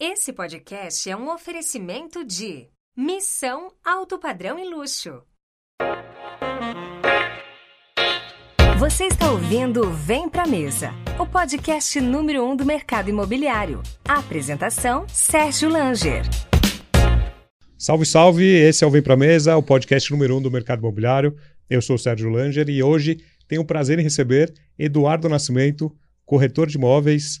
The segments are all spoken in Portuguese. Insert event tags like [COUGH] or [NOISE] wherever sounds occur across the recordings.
Esse podcast é um oferecimento de Missão Alto Padrão e Luxo. Você está ouvindo Vem Pra Mesa, o podcast número um do mercado imobiliário. A apresentação, Sérgio Langer. Salve, salve! Esse é o Vem Pra Mesa, o podcast número um do mercado imobiliário. Eu sou o Sérgio Langer e hoje tenho o prazer em receber Eduardo Nascimento, corretor de imóveis,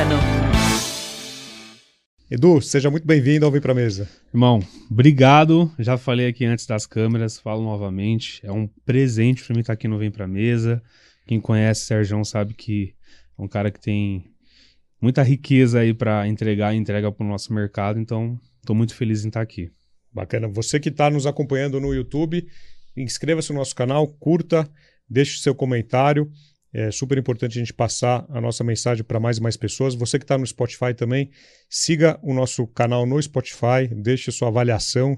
Edu, seja muito bem-vindo ao Vem Pra Mesa. Irmão, obrigado. Já falei aqui antes das câmeras, falo novamente. É um presente para mim estar aqui no Vem Pra Mesa. Quem conhece o Sérgio sabe que é um cara que tem muita riqueza aí para entregar e entrega para o nosso mercado. Então, estou muito feliz em estar aqui. Bacana. Você que está nos acompanhando no YouTube, inscreva-se no nosso canal, curta, deixe seu comentário. É super importante a gente passar a nossa mensagem para mais e mais pessoas. Você que está no Spotify também, siga o nosso canal no Spotify, deixe sua avaliação.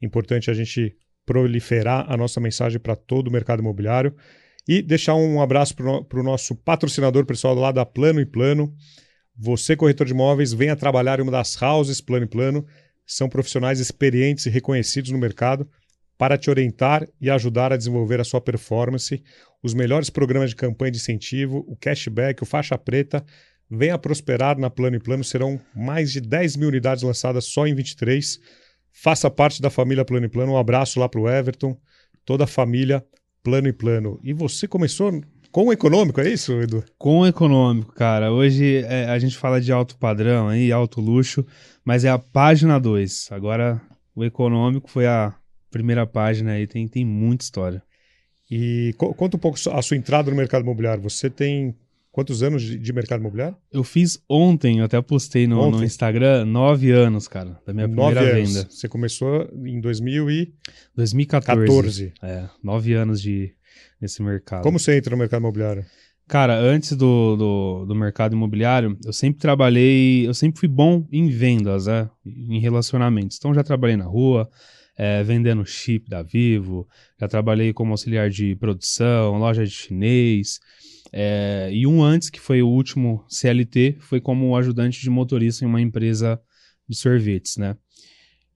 Importante a gente proliferar a nossa mensagem para todo o mercado imobiliário. E deixar um abraço para o nosso patrocinador pessoal lá da Plano e Plano. Você, corretor de imóveis, venha trabalhar em uma das houses Plano e Plano. São profissionais experientes e reconhecidos no mercado para te orientar e ajudar a desenvolver a sua performance. Os melhores programas de campanha de incentivo, o cashback, o faixa preta. Venha prosperar na Plano e Plano. Serão mais de 10 mil unidades lançadas só em 23. Faça parte da família Plano e Plano. Um abraço lá para o Everton, toda a família Plano e Plano. E você começou com o econômico, é isso, Edu? Com o econômico, cara. Hoje é, a gente fala de alto padrão aí, alto luxo, mas é a página 2. Agora o econômico foi a primeira página aí, tem, tem muita história. E co conta um pouco a sua entrada no mercado imobiliário. Você tem quantos anos de, de mercado imobiliário? Eu fiz ontem, eu até postei no, no Instagram, nove anos, cara, da minha nove primeira anos. venda. Você começou em 2000 e... 2014. 14. É, nove anos de, nesse mercado. Como você entra no mercado imobiliário? Cara, antes do, do, do, mercado imobiliário, eu sempre trabalhei, eu sempre fui bom em vendas, né? Em relacionamentos. Então já trabalhei na rua, é, vendendo chip da Vivo, já trabalhei como auxiliar de produção, loja de chinês. É, e um antes, que foi o último CLT, foi como ajudante de motorista em uma empresa de sorvetes, né?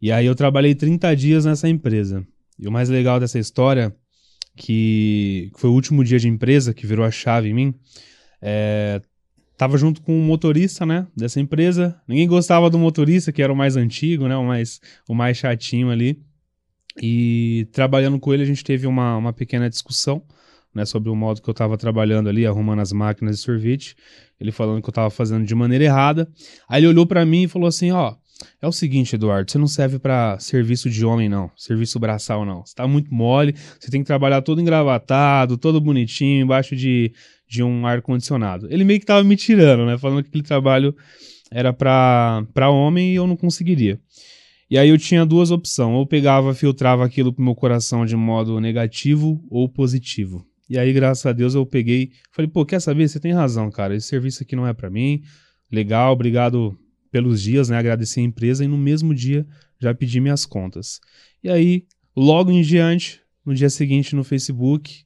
E aí eu trabalhei 30 dias nessa empresa. E o mais legal dessa história, que foi o último dia de empresa, que virou a chave em mim, é, tava junto com o motorista, né, dessa empresa. Ninguém gostava do motorista, que era o mais antigo, né, o mais, o mais chatinho ali. E trabalhando com ele, a gente teve uma, uma pequena discussão, né, sobre o modo que eu estava trabalhando ali, arrumando as máquinas de sorvete. Ele falando que eu estava fazendo de maneira errada. Aí ele olhou para mim e falou assim, ó, é o seguinte, Eduardo, você não serve para serviço de homem, não. Serviço braçal, não. Você tá muito mole, você tem que trabalhar todo engravatado, todo bonitinho, embaixo de, de um ar-condicionado. Ele meio que tava me tirando, né? Falando que aquele trabalho era para homem e eu não conseguiria. E aí eu tinha duas opções. Ou pegava, filtrava aquilo pro meu coração de modo negativo ou positivo. E aí, graças a Deus, eu peguei. Falei, pô, quer saber? Você tem razão, cara. Esse serviço aqui não é para mim. Legal, obrigado pelos dias, né? Agradeci a empresa e no mesmo dia já pedi minhas contas. E aí, logo em diante, no dia seguinte no Facebook,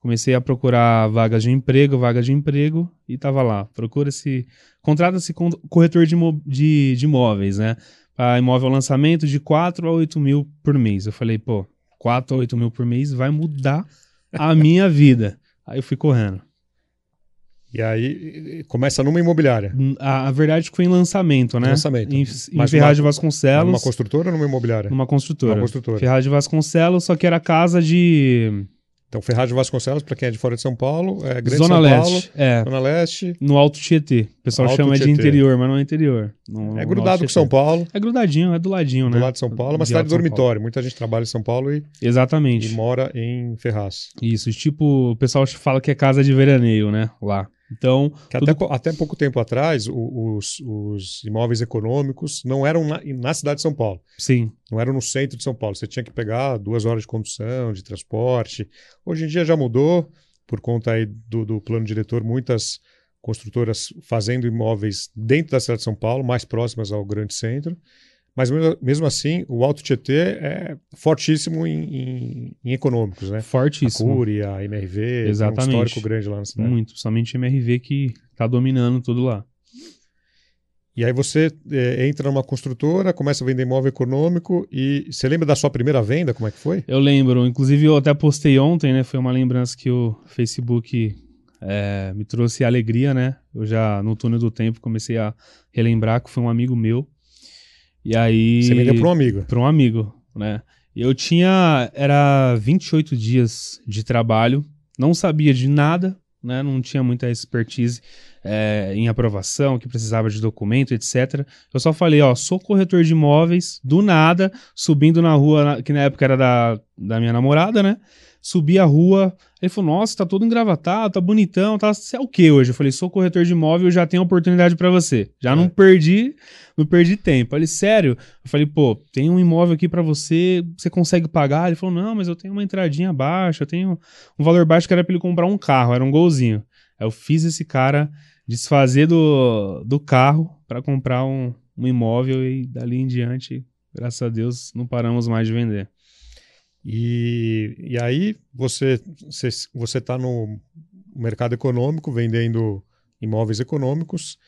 comecei a procurar vagas de emprego, vagas de emprego e tava lá. Procura-se, contrata-se corretor de, de, de imóveis, né? Para imóvel lançamento de 4 a 8 mil por mês. Eu falei, pô, 4 a 8 mil por mês vai mudar a minha [LAUGHS] vida. Aí eu fui correndo. E aí começa numa imobiliária. A, a verdade foi em lançamento, né? Lançamento. Em, em Ferraz de Vasconcelos. Numa construtora ou numa imobiliária? Numa construtora. Numa construtora. Ferraz de Vasconcelos, só que era casa de. Então, Ferraz de Vasconcelos, para quem é de fora de São Paulo, é Grande Zona São Leste, Paulo, é. Zona Leste. No Alto Tietê. O pessoal Alto chama de Tietê. interior, mas não é interior. No, É grudado com. São Paulo, É grudadinho, é do ladinho, né? do lado de São Paulo, é uma De cidade Paulo. dormitório. Muita gente trabalha em São Paulo e, Exatamente. e mora em Ferraz. Isso, tipo, o pessoal fala que é casa de veraneio, né? Lá. Então, tudo... até, até pouco tempo atrás, os, os imóveis econômicos não eram na, na, cidade de São Paulo. Sim. Não eram no centro de São Paulo. Você tinha que pegar duas horas de condução, de transporte. Hoje em dia já mudou, por conta aí do, do plano diretor, muitas construtoras fazendo imóveis dentro da cidade de São Paulo, mais próximas ao grande centro. Mas mesmo assim, o Alto Tietê é fortíssimo em, em, em econômicos, né? Fortíssimo. A Cury, a MRV, Exatamente. um histórico grande lá na cidade. Muito, somente MRV que está dominando tudo lá. E aí você é, entra numa construtora, começa a vender imóvel econômico e você lembra da sua primeira venda, como é que foi? Eu lembro, inclusive eu até postei ontem, né? Foi uma lembrança que o Facebook é, me trouxe alegria, né? Eu já no túnel do tempo comecei a relembrar que foi um amigo meu e aí. Você vendeu para um amigo? Para um amigo, né? Eu tinha. Era 28 dias de trabalho, não sabia de nada, né? Não tinha muita expertise é, em aprovação, que precisava de documento, etc. Eu só falei, ó, sou corretor de imóveis, do nada, subindo na rua, que na época era da, da minha namorada, né? Subi a rua, ele falou, nossa, tá todo engravatado, tá bonitão, tá... Você é o que hoje? Eu falei, sou corretor de imóvel, já tenho oportunidade para você. Já é. não perdi, não perdi tempo. Ele, sério? Eu falei, pô, tem um imóvel aqui para você, você consegue pagar? Ele falou, não, mas eu tenho uma entradinha baixa, eu tenho um valor baixo que era pra ele comprar um carro, era um golzinho. Aí eu fiz esse cara desfazer do, do carro para comprar um, um imóvel e dali em diante, graças a Deus, não paramos mais de vender. E, e aí você você você está no mercado econômico vendendo imóveis econômicos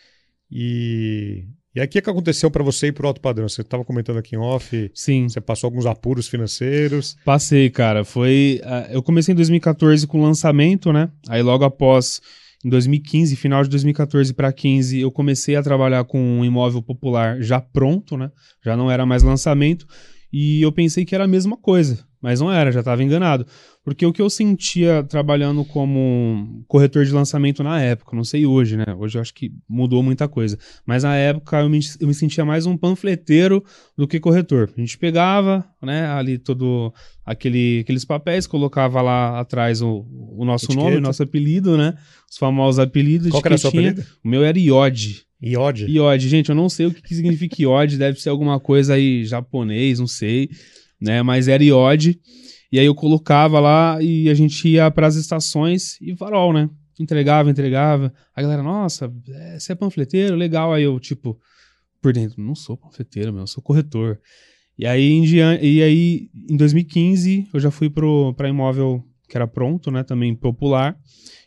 e e aí o que, que aconteceu para você ir para o alto padrão? Você estava comentando aqui em off. Sim. Você passou alguns apuros financeiros. Passei, cara. Foi. Uh, eu comecei em 2014 com o lançamento, né? Aí logo após, em 2015, final de 2014 para 15, eu comecei a trabalhar com um imóvel popular já pronto, né? Já não era mais lançamento. E eu pensei que era a mesma coisa. Mas não era, já estava enganado. Porque o que eu sentia trabalhando como corretor de lançamento na época, não sei hoje, né? Hoje eu acho que mudou muita coisa. Mas na época eu me, eu me sentia mais um panfleteiro do que corretor. A gente pegava, né, ali todo aquele, aqueles papéis, colocava lá atrás o, o nosso Etiqueta. nome, o nosso apelido, né? Os famosos apelidos. Qual era o seu apelido? O meu era Iode. Iode? Iode. Gente, eu não sei o que, que significa Iode, deve ser alguma coisa aí japonês, não sei né? Mas era iode. E aí eu colocava lá e a gente ia para as estações e farol, né? Entregava, entregava. A galera, nossa, é, você é panfleteiro? Legal. Aí eu, tipo, por dentro, não sou panfleteiro, meu, eu sou corretor. E aí, em, e aí, em 2015, eu já fui para imóvel que era pronto, né? Também popular.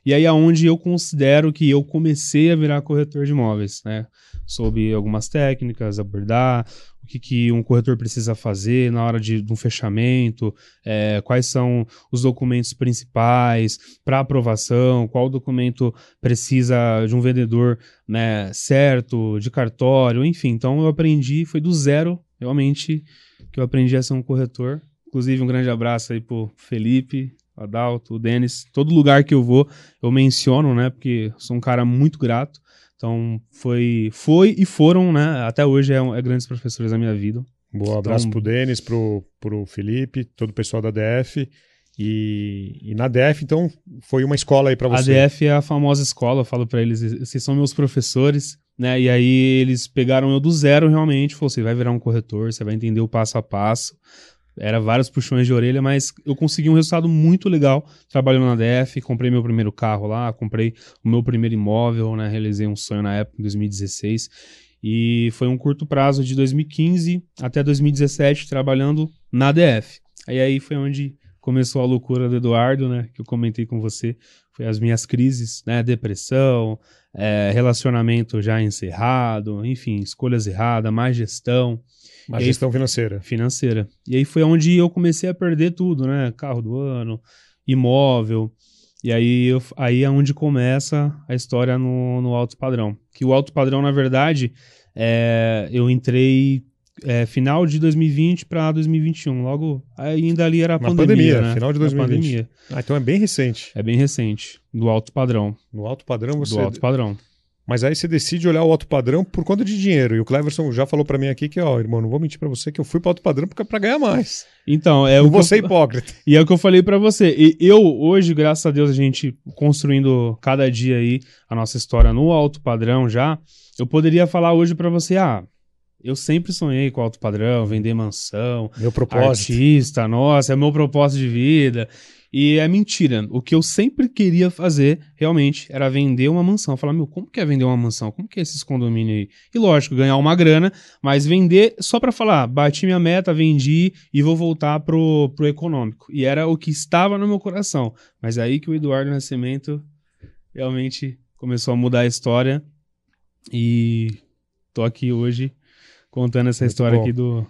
E aí, aonde eu considero que eu comecei a virar corretor de imóveis, né? Soube algumas técnicas, abordar o que, que um corretor precisa fazer na hora de, de um fechamento, é, quais são os documentos principais para aprovação, qual documento precisa de um vendedor né, certo, de cartório, enfim. Então eu aprendi, foi do zero, realmente, que eu aprendi a ser um corretor. Inclusive, um grande abraço aí pro Felipe, Adalto, o Denis. Todo lugar que eu vou, eu menciono, né? Porque sou um cara muito grato. Então, foi, foi e foram, né? Até hoje é, é grandes professores da minha vida. Boa, abraço então, pro Denis, pro, pro Felipe, todo o pessoal da DF. E, e, na DF, então, foi uma escola aí para você. A DF é a famosa escola, eu falo para eles, vocês são meus professores, né? E aí eles pegaram eu do zero realmente, falou, você vai virar um corretor, você vai entender o passo a passo. Era vários puxões de orelha, mas eu consegui um resultado muito legal trabalhando na DF. Comprei meu primeiro carro lá, comprei o meu primeiro imóvel, né? Realizei um sonho na época, em 2016. E foi um curto prazo de 2015 até 2017 trabalhando na DF. Aí aí foi onde começou a loucura do Eduardo, né? Que eu comentei com você. Foi as minhas crises, né? Depressão, é, relacionamento já encerrado, enfim, escolhas erradas, má gestão. Má gestão aí, financeira. Financeira. E aí foi onde eu comecei a perder tudo, né? Carro do ano, imóvel. E aí, eu, aí é onde começa a história no, no alto padrão. Que o alto padrão, na verdade, é, eu entrei é, final de 2020 para 2021. Logo, ainda ali era a pandemia, pandemia né? Final de 2020. Ah, então é bem recente. É bem recente. Do alto padrão. No alto padrão você. Do alto padrão. Mas aí você decide olhar o alto padrão por conta de dinheiro. E o Cleverson já falou para mim aqui que, ó, irmão, não vou mentir para você que eu fui para alto padrão porque é para ganhar mais. Então, é não o que vou eu- hipócrita. [LAUGHS] E é o que eu falei pra você. E eu, hoje, graças a Deus, a gente construindo cada dia aí a nossa história no alto padrão já, eu poderia falar hoje pra você, ah, eu sempre sonhei com alto padrão, vender mansão, Meu propósito. artista, nossa, é meu propósito de vida. E é mentira. O que eu sempre queria fazer, realmente, era vender uma mansão. Falar, meu, como que é vender uma mansão? Como que é esses condomínios aí? E lógico, ganhar uma grana, mas vender só pra falar, bati minha meta, vendi e vou voltar pro, pro econômico. E era o que estava no meu coração. Mas é aí que o Eduardo Nascimento realmente começou a mudar a história. E tô aqui hoje contando essa Muito história bom. aqui do,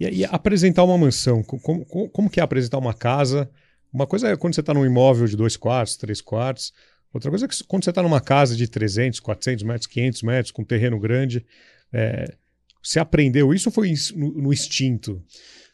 E, e apresentar uma mansão, co- como, como, como que é apresentar uma casa? Uma coisa é quando você está num imóvel de dois quartos, três quartos. Outra coisa é que quando você está numa casa de 300, 400 metros, 500 metros, com terreno grande. é, você aprendeu isso ou foi no, no instinto?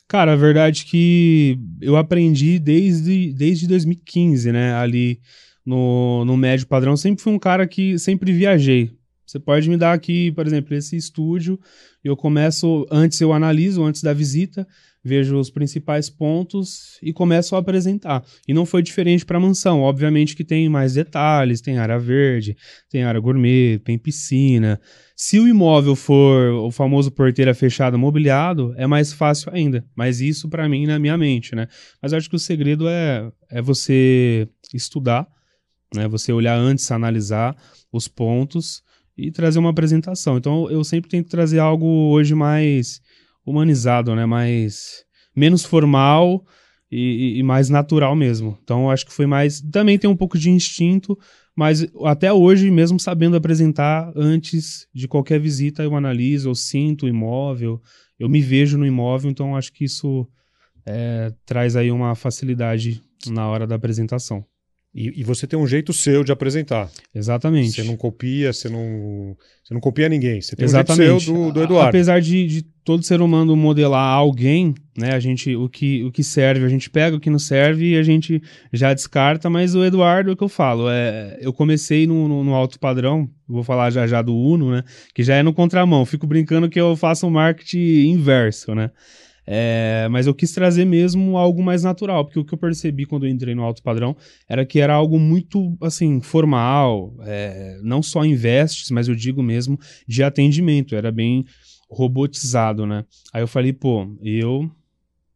Cara, a verdade é que eu aprendi desde, desde 2015, né? Ali no, no médio padrão. Sempre fui um cara que sempre viajei. Você pode me dar aqui, por exemplo, esse estúdio. Eu começo, antes eu analiso, antes da visita, vejo os principais pontos e começo a apresentar. E não foi diferente para a mansão. Obviamente que tem mais detalhes, tem área verde, tem área gourmet, tem piscina. Se o imóvel for o famoso porteira fechada mobiliado, é mais fácil ainda. Mas isso para mim na minha mente, né? Mas acho que o segredo é, é você estudar, né? Você olhar antes, analisar os pontos e trazer uma apresentação. Então eu sempre tento trazer algo hoje mais humanizado, né? Mais menos formal e, e mais natural mesmo. Então acho que foi mais. Também tem um pouco de instinto, mas até hoje, mesmo sabendo apresentar antes de qualquer visita, eu analiso, eu sinto o imóvel, eu me vejo no imóvel, então acho que isso é, traz aí uma facilidade na hora da apresentação. E, e você tem um jeito seu de apresentar. Exatamente. Você não copia, você não, você não copia ninguém. Você tem Exatamente. um jeito seu do, do Eduardo. Apesar de, de todo ser humano modelar alguém, né? A gente, o que, o que serve, a gente pega o que não serve e a gente já descarta, mas o Eduardo, é o que eu falo, é, eu comecei no, no, no alto padrão, vou falar já já do Uno, né? Que já é no contramão. Fico brincando que eu faço um marketing inverso, né? É, mas eu quis trazer mesmo algo mais natural, porque o que eu percebi quando eu entrei no alto padrão era que era algo muito, assim, formal, é, não só em mas eu digo mesmo de atendimento, era bem robotizado, né? Aí eu falei, pô, eu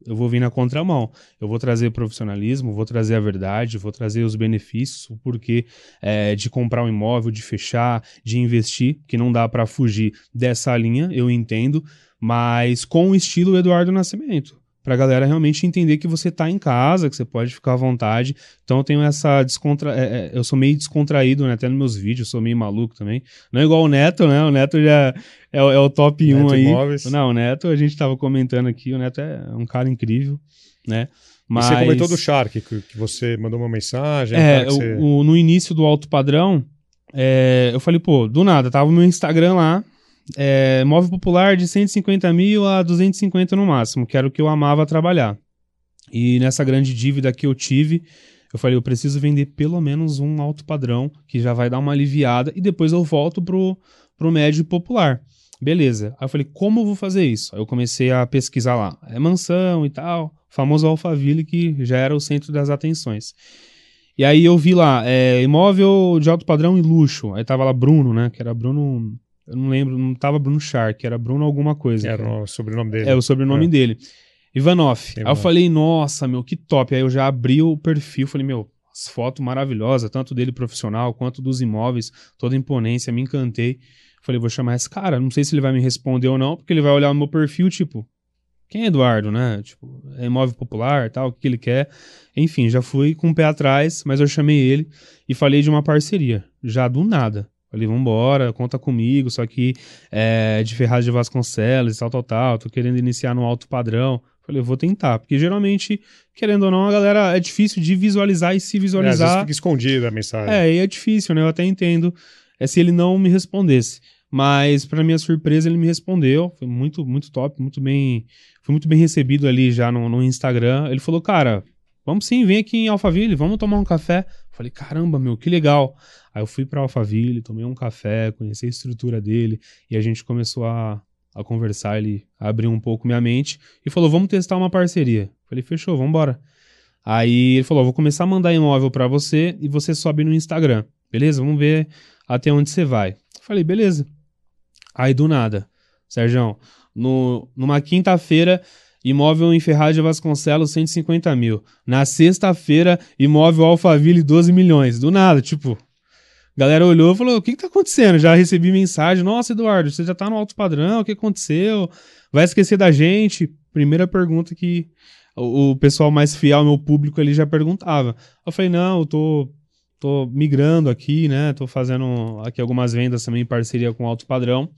eu vou vir na contramão. Eu vou trazer profissionalismo, vou trazer a verdade, vou trazer os benefícios, o porquê é, de comprar um imóvel, de fechar, de investir, que não dá para fugir dessa linha, eu entendo, mas com o estilo Eduardo Nascimento. Pra galera realmente entender que você tá em casa, que você pode ficar à vontade. Então eu tenho essa descontra... é, é, eu sou meio descontraído, né? Até nos meus vídeos, eu sou meio maluco também. Não é igual o Neto, né? O Neto já é, o- é o top 1 Neto aí. Imóveis. Não, o Neto, a gente tava comentando aqui, o Neto é um cara incrível, né? Mas... E você comentou do Shark, que, que você mandou uma mensagem. É, que você- o- o- no início do alto padrão, é, eu falei, pô, do nada, tava o meu Instagram lá, é, móvel popular de 150 mil a 250 no máximo, que era o que eu amava trabalhar. E nessa grande dívida que eu tive, eu falei, eu preciso vender pelo menos um alto padrão, que já vai dar uma aliviada, e depois eu volto pro, pro médio popular. Beleza. Aí eu falei, como eu vou fazer isso? Aí eu comecei a pesquisar lá. É mansão e tal, famoso Alphaville, que já era o centro das atenções. E aí eu vi lá, é, imóvel de alto padrão e luxo. Aí tava lá Bruno, né? Que era Bruno. Eu não lembro, não tava Bruno Shark, era Bruno alguma coisa. Era cara. o sobrenome dele. É o sobrenome É. dele. Ivanoff. Aí eu falei, nossa, meu, que top. Aí eu já abri o perfil, falei, meu, as fotos maravilhosas, tanto dele profissional quanto dos imóveis, toda imponência, me encantei. Falei, vou chamar esse cara, não sei se ele vai me responder ou não, porque ele vai olhar o meu perfil, tipo, quem é Eduardo, né? Tipo, é imóvel popular, tal, o que ele quer. Enfim, já fui com o pé atrás, mas eu chamei ele e falei de uma parceria, já do nada. Falei, vambora, conta comigo, só que é de Ferraz de Vasconcelos, tal, tal, tal, tô querendo iniciar no alto padrão. Falei, eu vou tentar, porque geralmente, querendo ou não, a galera é difícil de visualizar e se É, às vezes visualizar. fica escondida a mensagem. É, e é difícil, né? Eu até entendo é se ele não me respondesse. Mas, para minha surpresa, ele me respondeu. Foi muito, muito top, muito bem. Foi muito bem recebido ali já no, no Instagram. Ele falou, cara, vamos sim, vem aqui em Alphaville, vamos tomar um café. Falei, caramba, meu, que legal. Aí eu fui para Alphaville, tomei um café, conheci a estrutura dele e a gente começou a, a conversar. Ele abriu um pouco minha mente e falou, vamos testar uma parceria. Falei, fechou, vamos embora. Aí ele falou, vou começar a mandar imóvel para você e você sobe no Instagram. Beleza? Vamos ver até onde você vai. Falei, beleza. Aí do nada, Sérgio, no, numa quinta-feira, imóvel em Ferrari Vasconcelos, 150 mil. Na sexta-feira, imóvel Alphaville, 12 milhões. Do nada, tipo. Galera olhou e falou: o que, que tá acontecendo? Já recebi mensagem: Nossa, Eduardo, você já tá no alto padrão, o que aconteceu? Vai esquecer da gente? Primeira pergunta que o, o pessoal mais fiel, meu público, ali já perguntava. Eu falei: Não, eu tô tô migrando aqui, né? Tô fazendo aqui algumas vendas também em parceria com Alto Padrão.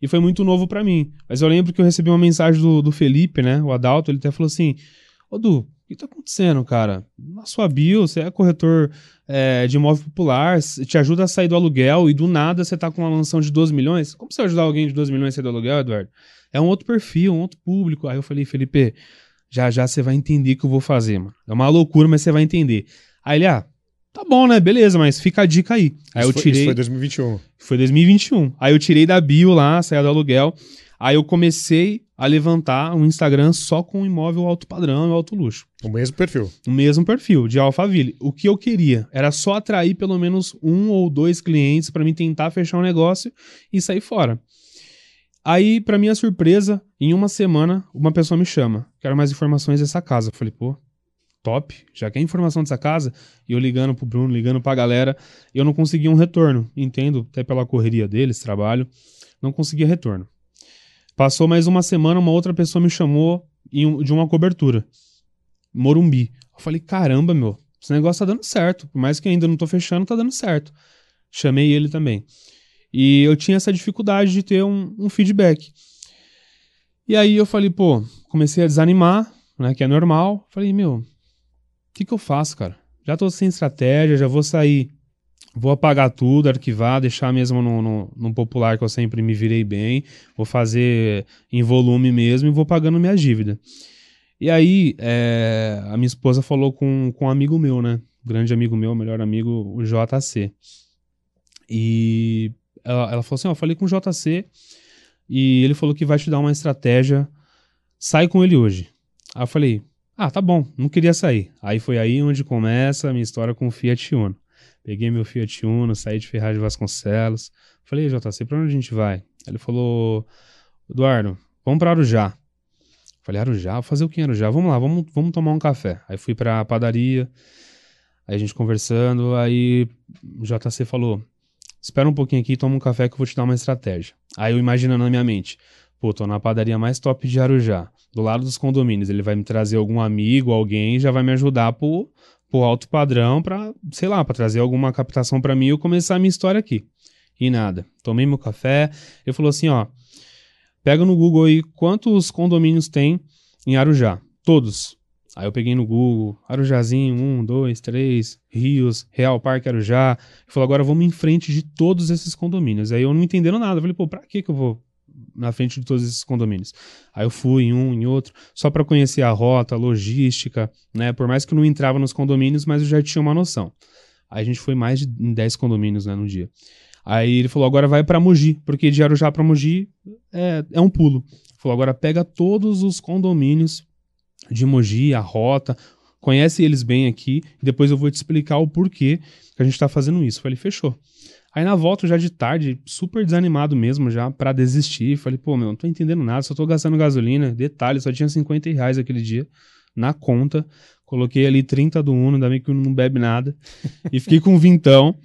E foi muito novo para mim. Mas eu lembro que eu recebi uma mensagem do, do Felipe, né? O Adalto, ele até falou assim: Ô Du, o que tá acontecendo, cara? Na sua bio, você é corretor é, de imóvel popular, te ajuda a sair do aluguel e do nada você tá com uma mansão de 12 milhões. Como você vai ajudar alguém de 12 milhões a sair do aluguel, Eduardo? É um outro perfil, um outro público. Aí eu falei, Felipe, já já você vai entender o que eu vou fazer, mano. É uma loucura, mas você vai entender. Aí ele, ah, Tá bom, né? Beleza, mas fica a dica aí. Aí isso eu tirei. Foi, isso foi 2021. Foi 2021. Aí eu tirei da bio lá, saia do aluguel. Aí eu comecei a levantar um Instagram só com imóvel alto padrão e alto luxo. O mesmo perfil. O mesmo perfil, de Alphaville. O que eu queria era só atrair pelo menos um ou dois clientes para mim tentar fechar um negócio e sair fora. Aí, para minha surpresa, em uma semana, uma pessoa me chama. Quero mais informações dessa casa. Eu falei, pô, top, já quer informação dessa casa, e eu ligando pro Bruno, ligando pra galera, eu não conseguia um retorno, entendo, até pela correria deles, trabalho, não conseguia retorno. Passou mais uma semana, uma outra pessoa me chamou de uma cobertura, Morumbi. Eu falei, caramba, meu, esse negócio tá dando certo, por mais que ainda não tô fechando, tá dando certo. Chamei ele também. E eu tinha essa dificuldade de ter um, um feedback. E aí eu falei, pô, comecei a desanimar, né, que é normal. Falei, meu, que, que eu faço, cara? Já tô sem estratégia, já vou sair, vou apagar tudo, arquivar, deixar mesmo no, no, no, popular que eu sempre me virei bem, vou fazer em volume mesmo e vou pagando minha dívida. E aí, é, a minha esposa falou com, com um amigo meu, né? grande amigo meu, melhor amigo, o JC. E ela, ela falou assim: Ó, falei com o JC e ele falou que vai te dar uma estratégia. Sai com ele hoje. Aí eu falei: ah, tá bom, não queria sair. Aí foi aí onde começa a minha história com o Fiat Uno. Peguei meu Fiat Uno, saí de Ferraz de Vasconcelos. Falei, JC, pra onde a gente vai? Ele falou, Eduardo, vamos pra Arujá. Falei, Arujá? Vou fazer o que em Arujá? Vamos lá, vamos, vamos tomar um café. Aí fui pra padaria, aí a gente conversando, aí o JC falou, espera um pouquinho aqui, toma um café que eu vou te dar uma estratégia. Aí eu imaginando na minha mente, pô, tô na padaria mais top de Arujá do lado dos condomínios, ele vai me trazer algum amigo, alguém, já vai me ajudar por, por alto padrão para, sei lá, para trazer alguma captação para mim e eu começar a minha história aqui. E nada. Tomei meu café, ele falou assim, ó, pega no Google aí quantos condomínios tem em Arujá. Todos. Aí eu peguei no Google, Arujazinho, um, dois, três, Rios, Real Parque Arujá. Ele falou, agora vamos em frente de todos esses condomínios. Aí eu não entendendo nada. Eu falei, pô, pra que que eu vou na frente de todos esses condomínios. Aí eu fui em um, em outro, só para conhecer a rota, a logística, né? Por mais que eu não entrava nos condomínios, mas eu já tinha uma noção. Aí a gente foi mais de 10 condomínios né, no dia. Aí ele falou: agora vai para Mogi, porque de Arujá para Mogi é, é um pulo. Ele falou: agora pega todos os condomínios de Mogi, a rota, conhece eles bem aqui, depois eu vou te explicar o porquê que a gente está fazendo isso. Eu falei: fechou. Aí na volta, já de tarde, super desanimado mesmo, já para desistir. Falei, pô, meu, não tô entendendo nada, só tô gastando gasolina. Detalhe, só tinha 50 reais aquele dia na conta. Coloquei ali 30 do Uno, ainda bem que o Uno não bebe nada. [LAUGHS] e fiquei com vintão.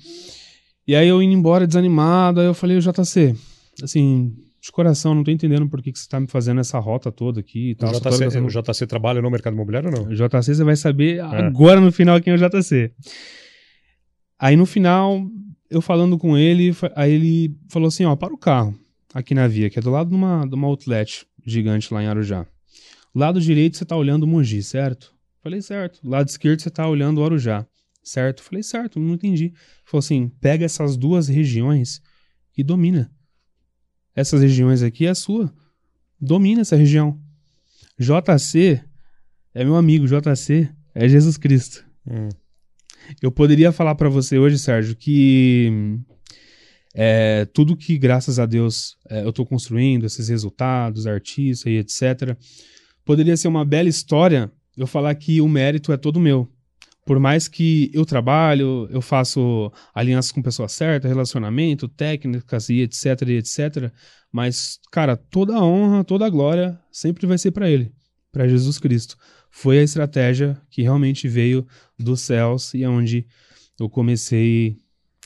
E aí eu indo embora desanimado, aí eu falei, o JC, assim, de coração, não tô entendendo por que, que você tá me fazendo essa rota toda aqui e tal. O JC, gastando... o JC trabalha no mercado imobiliário ou não? O JC você vai saber é. agora no final quem é o JC. Aí no final, eu falando com ele, aí ele falou assim: ó, para o carro aqui na via, que é do lado de uma, de uma outlet gigante lá em Arujá. Lado direito você tá olhando o Mogi, certo? Falei, certo. Lado esquerdo você tá olhando o Arujá, certo? Falei, certo, não entendi. Falou assim: pega essas duas regiões e domina. Essas regiões aqui é a sua. Domina essa região. JC é meu amigo, JC É Jesus Cristo. Hum. Eu poderia falar para você hoje, Sérgio, que é, tudo que, graças a Deus, é, eu estou construindo, esses resultados, artistas e etc., poderia ser uma bela história eu falar que o mérito é todo meu. Por mais que eu trabalho, eu faço alianças com pessoas certas, relacionamento, técnicas e etc, e etc, mas, cara, toda a honra, toda a glória sempre vai ser para Ele, para Jesus Cristo. Foi a estratégia que realmente veio dos céus e é onde eu comecei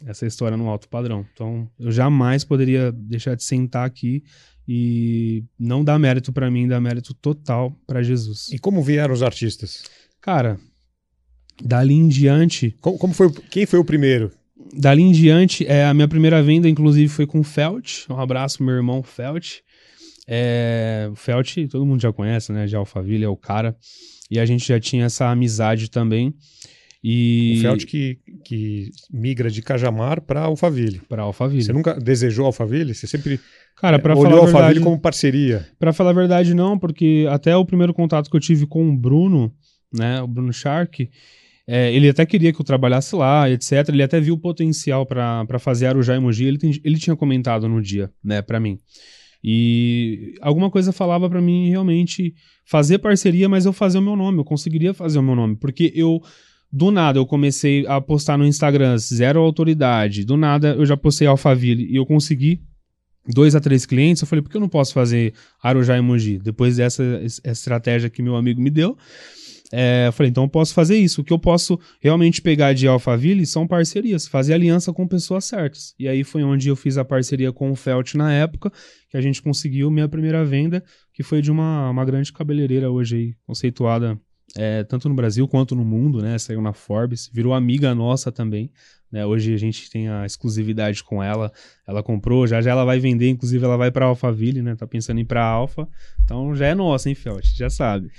essa história no alto padrão. Então, eu jamais poderia deixar de sentar aqui e não dar mérito para mim, dar mérito total para Jesus. E como vieram os artistas? Cara, dali em diante. Como, como foi? Quem foi o primeiro? Dali em diante, é, a minha primeira venda, inclusive, foi com o Felt. Um abraço, meu irmão Felt. É, o Felt, todo mundo já conhece, né? De Alphaville, é o cara. E a gente já tinha essa amizade também. E... O Felt que, que migra de Cajamar para Alphaville. Para Alphaville. Você nunca desejou Alphaville? Você sempre Cara, para olhou falar Alphaville verdade, como parceria? Para falar a verdade, não, porque até o primeiro contato que eu tive com o Bruno, né, o Bruno Shark, é, ele até queria que eu trabalhasse lá, etc. Ele até viu o potencial para fazer Arujá e Mogi. Ele, tem- ele tinha comentado no dia, né, para mim. E alguma coisa falava para mim realmente fazer parceria, mas eu fazer o meu nome, eu conseguiria fazer o meu nome, porque eu do nada eu comecei a postar no Instagram zero autoridade, do nada eu já postei Alphaville e eu consegui dois a três clientes, eu falei, por que eu não posso fazer Arujá e Mogi? Depois dessa es- estratégia que meu amigo me deu, é, eu falei, então eu posso fazer isso. O que eu posso realmente pegar de Alphaville são parcerias, fazer aliança com pessoas certas. E aí foi onde eu fiz a parceria com o Felt na época, que a gente conseguiu minha primeira venda, que foi de uma, uma grande cabeleireira hoje aí, conceituada é, tanto no Brasil quanto no mundo, né? Saiu na Forbes, virou amiga nossa também. Né? Hoje a gente tem a exclusividade com ela. Ela comprou, já já ela vai vender, inclusive ela vai para Alphaville, né? Tá pensando em ir para Alfa. Então já é nossa, hein, Felt? Já sabe.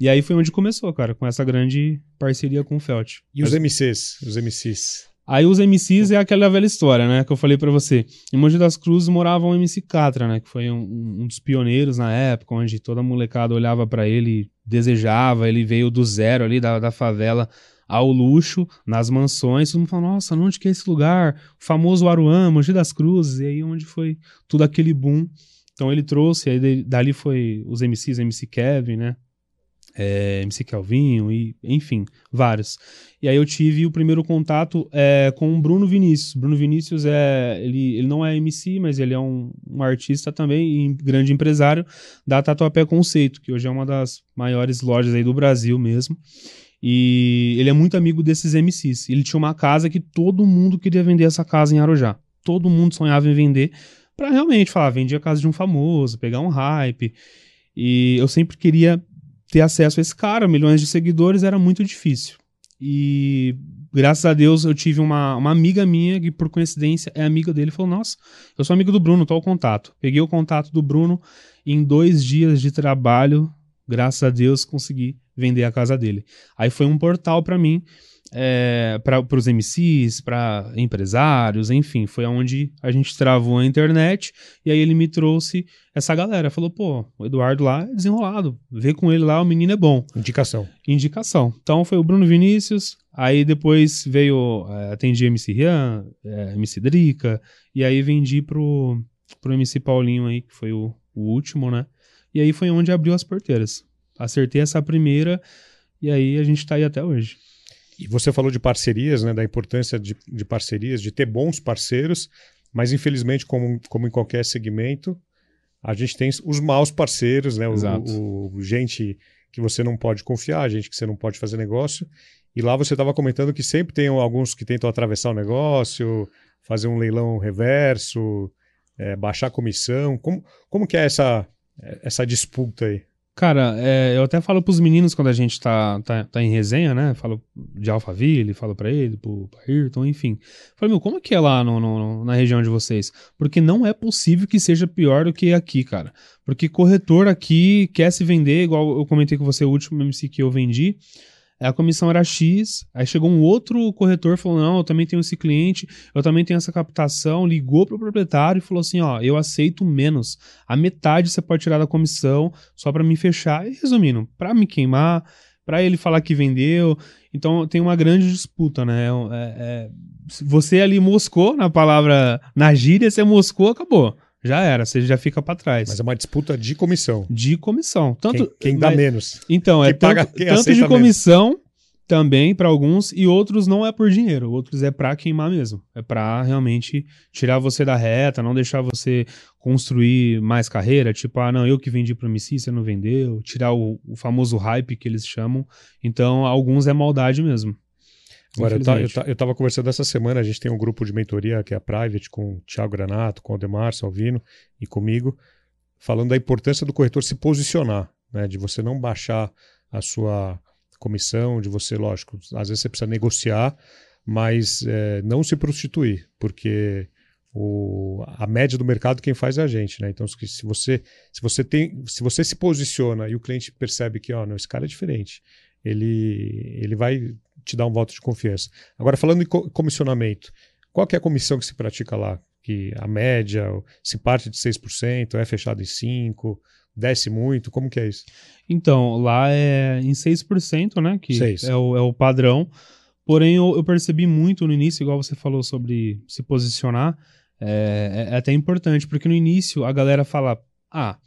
E aí foi onde começou, cara, com essa grande parceria com o Felt. E os MCs? Os MCs? Aí os MCs é aquela velha história, né? Que eu falei pra você. Em Mogi das Cruzes morava um MC Catra, né? Que foi um, um dos pioneiros na época, onde toda molecada olhava pra ele, desejava. Ele veio do zero ali, da, da favela ao luxo, nas mansões. Todo mundo falou, nossa, onde que é esse lugar? O famoso Aruã, Mogi das Cruzes. E aí onde foi tudo aquele boom. Então ele trouxe, aí dali foi os MCs, MC Kevin, né? É, MC Calvinho, e, enfim, vários. E aí eu tive o primeiro contato é, com o Bruno Vinícius. Bruno Vinícius é ele, ele não é MC, mas ele é um, um artista também e grande empresário da Tatuapé Conceito, que hoje é uma das maiores lojas aí do Brasil mesmo. E ele é muito amigo desses MCs. Ele tinha uma casa que todo mundo queria vender essa casa em Arujá. Todo mundo sonhava em vender para realmente falar, vendi a casa de um famoso, pegar um hype. E eu sempre queria ter acesso a esse cara, milhões de seguidores, era muito difícil. E graças a Deus eu tive uma, uma amiga minha que, por coincidência, é amiga dele. Falou: Nossa, eu sou amigo do Bruno, tô ao contato. Peguei o contato do Bruno e em dois dias de trabalho, graças a Deus, consegui vender a casa dele. Aí foi um portal para mim, é, para os MCs, para empresários, enfim, foi onde a gente travou a internet e aí ele me trouxe essa galera. Falou: Pô, o Eduardo lá é desenrolado, vê com ele lá, o menino é bom Indicação. indicação. Então foi o Bruno Vinícius, aí depois veio, é, atendi MC Rian, é, MC Drica, e aí vendi pro, pro MC Paulinho aí, que foi o, o último, né? E aí foi onde abriu as porteiras. Acertei essa primeira, e aí a gente tá aí até hoje. E você falou de parcerias, né? Da importância de, de parcerias, de ter bons parceiros, mas infelizmente, como, como em qualquer segmento, a gente tem os maus parceiros, né? O, Exato. o- o- gente que você não pode confiar, gente que você não pode fazer negócio. E lá você estava comentando que sempre tem alguns que tentam atravessar o negócio, fazer um leilão reverso, é, baixar a comissão. Como, como que é essa, essa disputa aí? Cara, é, eu até falo pros meninos quando a gente tá, tá, tá em resenha, né? Falo de Alphaville, falo pra ele, pro, pro Ayrton, enfim. Falo, meu, como que é lá no, no- na região de vocês? Porque não é possível que seja pior do que aqui, cara. Porque corretor aqui quer se vender, igual eu comentei com você, o último MC que eu vendi, a comissão era X, aí chegou um outro corretor falou, não, eu também tenho esse cliente, eu também tenho essa captação, ligou pro proprietário e falou assim, ó, eu aceito menos, a metade você pode tirar da comissão, só para me fechar. E resumindo, para me queimar, para ele falar que vendeu. Então tem uma grande disputa, né? É, é, você ali moscou na palavra, na gíria, você moscou, acabou. Já era, você já fica para trás. Mas é uma disputa de comissão. De comissão. Tanto, quem, quem dá mas, menos. Então, é tanto, tanto de comissão menos. também para alguns e outros não é por dinheiro, outros é para queimar mesmo. É para realmente tirar você da reta, não deixar você construir mais carreira, tipo, ah, não, eu que vendi para Missi, você não vendeu, tirar o, o famoso hype que eles chamam. Então, alguns é maldade mesmo. Agora, eu, estava conversando essa semana, a gente tem um grupo de mentoria que é a Private, com o Thiago Granato, com o Ademar Salvino e comigo, falando da importância do corretor se posicionar, né, de você não baixar a sua comissão, de você, lógico, às vezes você precisa negociar, mas é, não se prostituir, porque o, a média do mercado quem faz é a gente, né? Então, se você, se você tem, se você se posiciona e o cliente percebe que, ó, não, esse cara é diferente, ele, ele vai te dar um voto de confiança. Agora, falando em comissionamento, qual que é a comissão que se pratica lá? Que a média, se parte de 6%, é fechado em 5%, desce muito, como que é isso? Então, lá é em 6%, né? Que 6. é, o, é o padrão. Porém, eu, eu, percebi muito no início, igual você falou sobre se posicionar, é, é, é até importante, porque no início a galera fala, ah,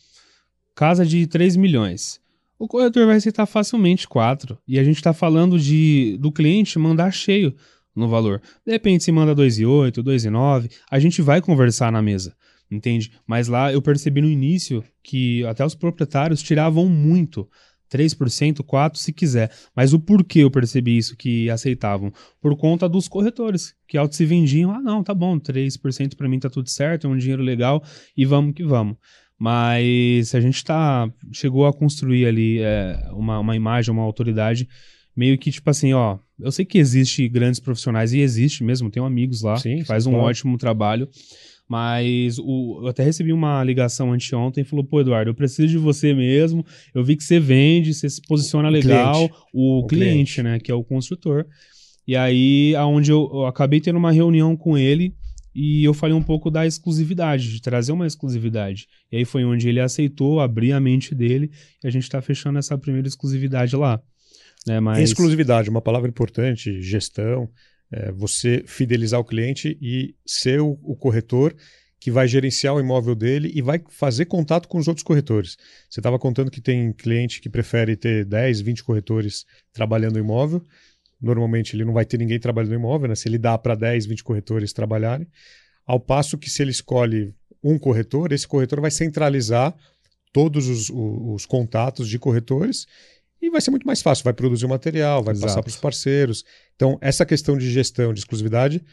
casa de 3 milhões o corretor vai aceitar facilmente 4. E a gente está falando de do cliente mandar cheio no valor. De repente, se manda 2,8, 2,9, a gente vai conversar na mesa, entende? Mas lá eu percebi no início que até os proprietários tiravam muito. 3%, 4% se quiser. Mas o porquê eu percebi isso que aceitavam? Por conta dos corretores, que auto se vendiam, ah não, tá bom, 3% para mim tá tudo certo, é um dinheiro legal e vamos que vamos. Mas a gente tá, chegou a construir ali é, uma, uma imagem, uma autoridade, meio que tipo assim, ó, eu sei que existe grandes profissionais, e existe mesmo, tenho amigos lá, Sim, que faz um ótimo trabalho, mas o, eu até recebi uma ligação anteontem e falou: pô, Eduardo, eu preciso de você mesmo. Eu vi que você vende, você se posiciona o legal. Cliente. O, o cliente, cliente, né? Que é o construtor. E aí, aonde eu, eu, acabei tendo uma reunião com ele e eu falei um pouco da exclusividade, de trazer uma exclusividade. E aí foi onde ele aceitou, abrir a mente dele, e a gente está fechando essa primeira exclusividade lá. Né? Mas... Exclusividade, uma palavra importante, gestão, é você fidelizar o cliente e ser o, o corretor que vai gerenciar o imóvel dele e vai fazer contato com os outros corretores. Você estava contando que tem cliente que prefere ter 10, 20 corretores trabalhando o imóvel normalmente ele não vai ter ninguém trabalhando no imóvel, né? Se ele dá para 10, 20 corretores trabalharem, ao passo que se ele escolhe um corretor, esse corretor vai centralizar todos os, os, os contatos de corretores e vai ser muito mais fácil, vai produzir o material, vai Exato. passar para os parceiros. Então, essa questão de gestão, de exclusividade,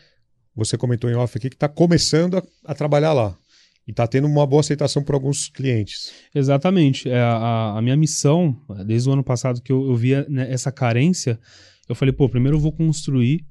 você comentou em off aqui que está começando a, a, trabalhar lá. E está tendo uma boa aceitação por alguns clientes. Exatamente. É, a, a, minha missão, desde o ano passado que eu, eu via né, essa carência, eu falei, pô, primeiro eu vou construir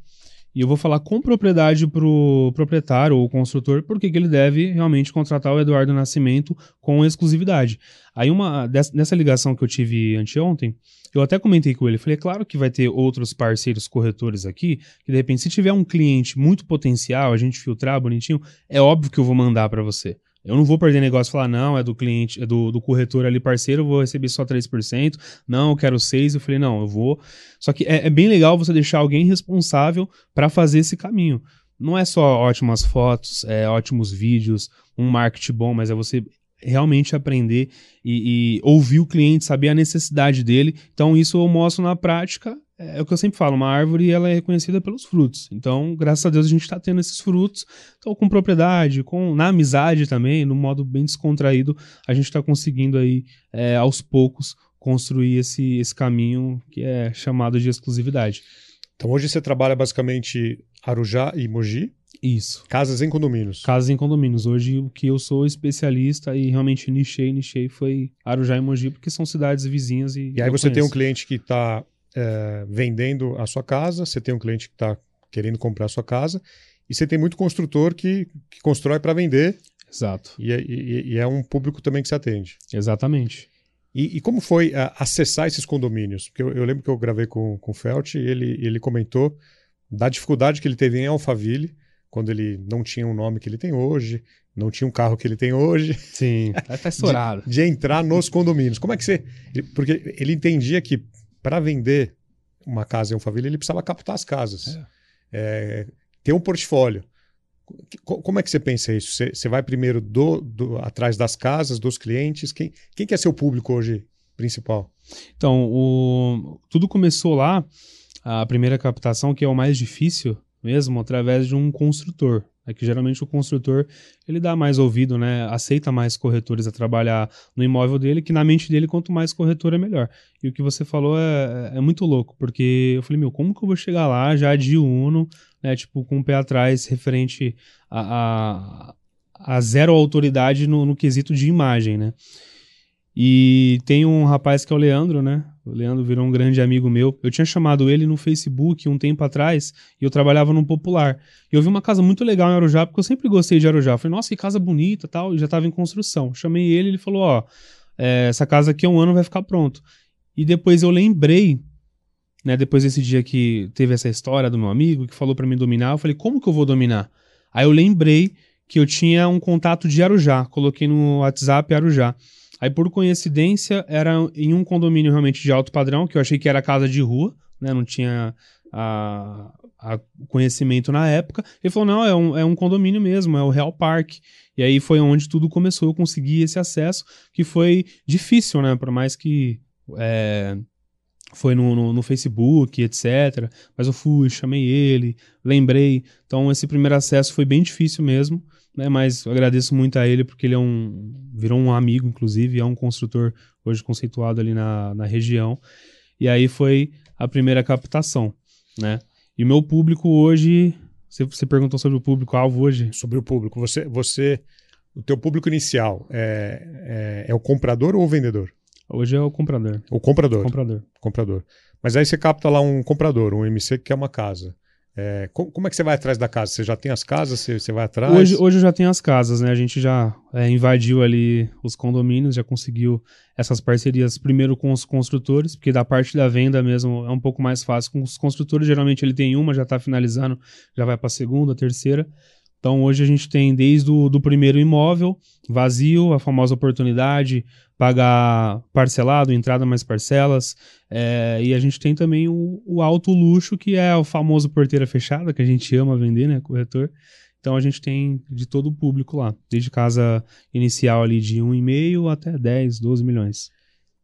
e eu vou falar com propriedade pro proprietário ou construtor porque que ele deve realmente contratar o Eduardo Nascimento com exclusividade. Aí uma nessa ligação que eu tive anteontem, eu até comentei com ele, falei, é claro que vai ter outros parceiros corretores aqui, que de repente se tiver um cliente muito potencial, a gente filtrar bonitinho, é óbvio que eu vou mandar para você. Eu não vou perder negócio e falar, não, é do cliente, é do, do corretor ali parceiro, eu vou receber só 3%. Não, eu quero 6%. Eu falei, não, eu vou. Só que é, é bem legal você deixar alguém responsável para fazer esse caminho. Não é só ótimas fotos, é ótimos vídeos, um marketing bom, mas é você realmente aprender e, e, ouvir o cliente, saber a necessidade dele. Então, isso eu mostro na prática é, é o que eu sempre falo, uma árvore ela é reconhecida pelos frutos. Então, graças a Deus, a gente está tendo esses frutos. Então, com propriedade, com na amizade também, no modo bem descontraído, a gente está conseguindo aí, é, aos poucos, construir esse, esse caminho que é chamado de exclusividade. Então, hoje você trabalha basicamente Arujá e Mogi? Isso. Casas em condomínios. Casas em condomínios. Hoje, o que eu sou especialista e realmente nichei, nichei foi Arujá e Mogi, porque são cidades vizinhas e. E aí você conheço. tem um cliente que está é, vendendo a sua casa, você tem um cliente que está querendo comprar a sua casa, e você tem muito construtor que, que constrói para vender. Exato. E é, e, e é, um público também que se atende. Exatamente. E, e como foi uh, acessar esses condomínios? Porque eu, eu, lembro que eu gravei com, com o Felt e ele, ele comentou da dificuldade que ele teve em Alphaville, quando ele não tinha um nome que ele tem hoje, não tinha um carro que ele tem hoje. Sim, [LAUGHS] tá estourado. De, de entrar nos condomínios. Como é que você. Porque ele entendia que para vender uma casa em Alphaville, ele precisava captar as casas. É. É, ter um portfólio. Como é que você pensa isso? Você, você vai primeiro do, do, atrás das casas, dos clientes? Quem, quem que é seu público hoje principal? Então, o, tudo começou lá, a primeira captação, que é o mais difícil mesmo, através de um construtor. É que geralmente o construtor ele dá mais ouvido, né? Aceita mais corretores a trabalhar no imóvel dele, que na mente dele, quanto mais corretor é melhor. E o que você falou é, é muito louco, porque eu falei, meu, como que eu vou chegar lá já de Uno, né? Tipo, com o pé atrás referente a, a, a zero autoridade no, no quesito de imagem, né? E tem um rapaz que é o Leandro, né? O Leandro virou um grande amigo meu. Eu tinha chamado ele no Facebook um tempo atrás e eu trabalhava num popular. E eu vi uma casa muito legal em Arujá, porque eu sempre gostei de Arujá. Eu falei, nossa, que casa bonita tal. E já estava em construção. Chamei ele ele falou: ó, é, essa casa aqui um ano vai ficar pronto. E depois eu lembrei, né? Depois desse dia que teve essa história do meu amigo que falou para mim dominar, eu falei, como que eu vou dominar? Aí eu lembrei que eu tinha um contato de Arujá. Coloquei no WhatsApp Arujá. Aí, por coincidência, era em um condomínio realmente de alto padrão, que eu achei que era casa de rua, né? Não tinha a, a conhecimento na época. Ele falou: não, é um, é um condomínio mesmo, é o Real Park. E aí foi onde tudo começou. Eu consegui esse acesso, que foi difícil, né? Por mais que. É, foi no, no, no, Facebook, etc. Mas eu fui, chamei ele, lembrei. Então, esse primeiro acesso foi bem difícil mesmo né? Mas eu agradeço muito a ele porque ele é um virou um amigo, inclusive, é um construtor hoje conceituado ali na, na região. E aí foi a primeira captação, né? E o meu público hoje, você, você perguntou sobre o público alvo hoje? Sobre o público, você, você, o teu público inicial é, é, é o comprador ou o vendedor? Hoje é o comprador. O comprador. Comprador. Comprador. Mas aí você capta lá um comprador, um MC que quer uma casa. É, como, como, é que você vai atrás da casa? Você já tem as casas? Você, você vai atrás? Hoje, hoje eu já tenho as casas, né? A gente já é, invadiu ali os condomínios, já conseguiu essas parcerias primeiro com os construtores, porque da parte da venda mesmo é um pouco mais fácil. Com os construtores, geralmente ele tem uma, já está finalizando, já vai para a segunda, terceira. Então hoje a gente tem desde o do primeiro imóvel, vazio, a famosa oportunidade, pagar parcelado, entrada mais parcelas. É, e a gente tem também o, o, alto luxo, que é o famoso porteira fechada, que a gente ama vender, né, corretor. Então a gente tem de todo o público lá, desde casa inicial ali de 1,5 até 10, 12 milhões.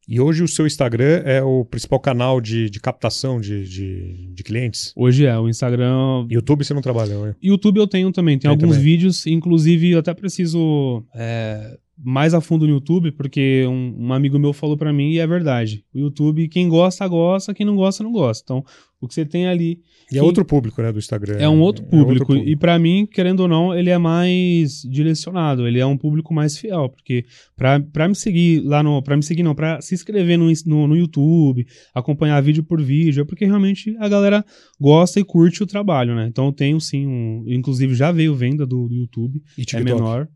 E hoje o seu Instagram é o principal canal de, de captação de, de, de, clientes? Hoje é, o Instagram. YouTube você não trabalha, né? YouTube eu tenho também, tem, alguns também. vídeos, inclusive eu até preciso é, mais a fundo no YouTube, porque um, um amigo meu falou para mim e é verdade. O YouTube, quem gosta, gosta, quem não gosta, não gosta. Então, o que você tem ali. E é outro público, né, do Instagram. É um outro público. É outro público. E para mim, querendo ou não, ele é mais direcionado. Ele é um público mais fiel. Porque para me seguir lá no. para me seguir, não, para se inscrever no, no, no, YouTube, acompanhar vídeo por vídeo, é porque realmente a galera gosta e curte o trabalho, né? Então eu tenho sim um. Inclusive já veio venda do, do YouTube. E é menor.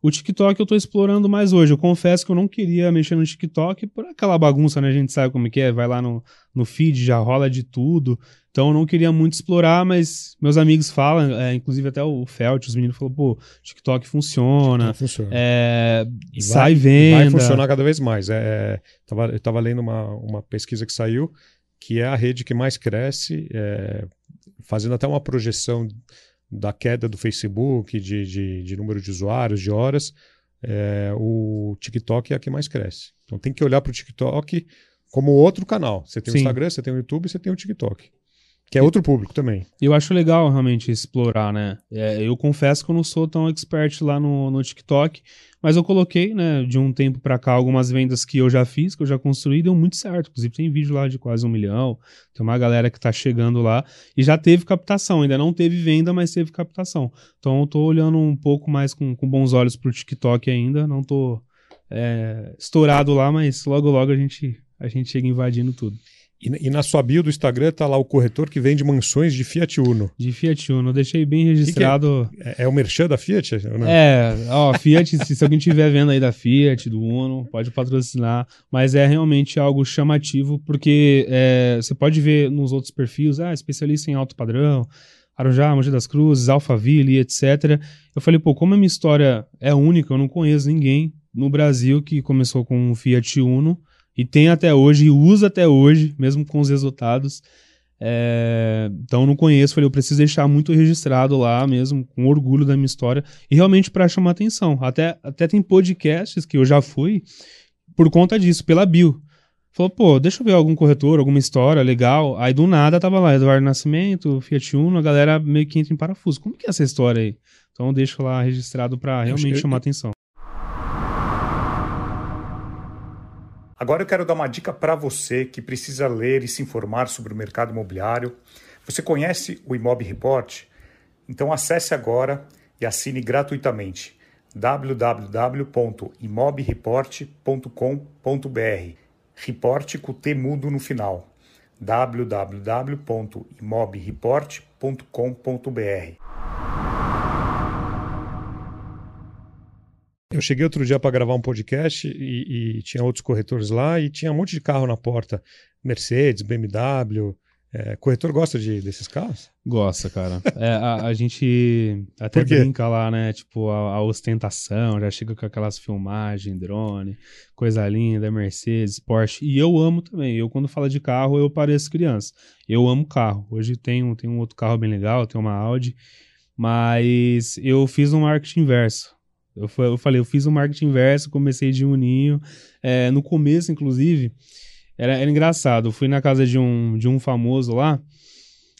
O TikTok eu tô explorando mais hoje. Eu confesso que eu não queria mexer no TikTok por aquela bagunça, né? A gente sabe como que é, vai lá no, no feed, já rola de tudo. Então eu não queria muito explorar, mas meus amigos falam, é, inclusive até o Felt, os meninos falou, pô, TikTok funciona. TikTok funciona. É, sai venda. Vai funcionar cada vez mais. É, é, tava, eu tava lendo uma, uma pesquisa que saiu, que é a rede que mais cresce, é, fazendo até uma projeção da queda do Facebook, de, de, de número de usuários, de horas, é, o TikTok é a que mais cresce. Então tem que olhar para o TikTok como outro canal. Você tem Sim. o Instagram, você tem o YouTube, você tem o TikTok. Que é outro público também. Eu acho legal realmente explorar, né? É, eu confesso que eu não sou tão expert lá no, no TikTok, mas eu coloquei, né, de um tempo para cá, algumas vendas que eu já fiz, que eu já construí, deu muito certo. Inclusive, tem vídeo lá de quase um milhão. Tem uma galera que tá chegando lá e já teve captação. Ainda não teve venda, mas teve captação. Então, eu tô olhando um pouco mais com, com bons olhos pro TikTok ainda. Não tô é, estourado lá, mas logo, logo a gente, a gente chega invadindo tudo. E, e, na sua bio do Instagram tá lá o corretor que vende mansões de Fiat Uno. De Fiat Uno, eu deixei bem registrado. Que que é? é? é? o merchan da Fiat? É, ó, Fiat, se, se alguém tiver vendo aí da Fiat, do Uno, pode patrocinar. Mas é realmente algo chamativo, porque é, você pode ver nos outros perfis, ah, especialista em alto padrão, Arujá, Mogi das Cruzes, Alphaville, etc. Eu falei, pô, como a minha história é única, eu não conheço ninguém no Brasil que começou com um Fiat Uno E tem até hoje, e usa até hoje, mesmo com os resultados. É, então não conheço, falei, eu preciso deixar muito registrado lá mesmo, com orgulho da minha história, e realmente para chamar atenção. Até, até tem podcasts que eu já fui por conta disso, pela bio. Falou, pô, deixa eu ver algum corretor, alguma história legal. Aí do nada tava lá, Eduardo Nascimento, Fiat Uno, a galera meio que entra em parafuso. Como que é essa história aí? Então eu deixo lá registrado para realmente chamar eu, atenção. Agora eu quero dar uma dica para você que precisa ler e se informar sobre o mercado imobiliário. Você conhece o Imob Report? Então acesse agora e assine gratuitamente www.imobreport.com.br. Report com T mudo no final. www.imobreport.com.br. Eu cheguei outro dia para gravar um podcast e, e, tinha outros corretores lá e tinha um monte de carro na porta. Mercedes, BMW. É, corretor gosta de, desses carros? Gosta, cara. [LAUGHS] É, a, a, gente até brinca lá, né? Tipo, a, a, ostentação, já chega com aquelas filmagens, drone, coisa linda, Mercedes, Porsche. E eu amo também. Eu, quando falo de carro, eu pareço criança. Eu amo carro. Hoje tem, tem um outro carro bem legal, tem uma Audi. Mas eu fiz um marketing inverso. Eu, eu falei, eu fiz um marketing inverso, comecei de uninho. É, no começo, inclusive, era, era engraçado. Eu fui na casa de um, de um famoso lá.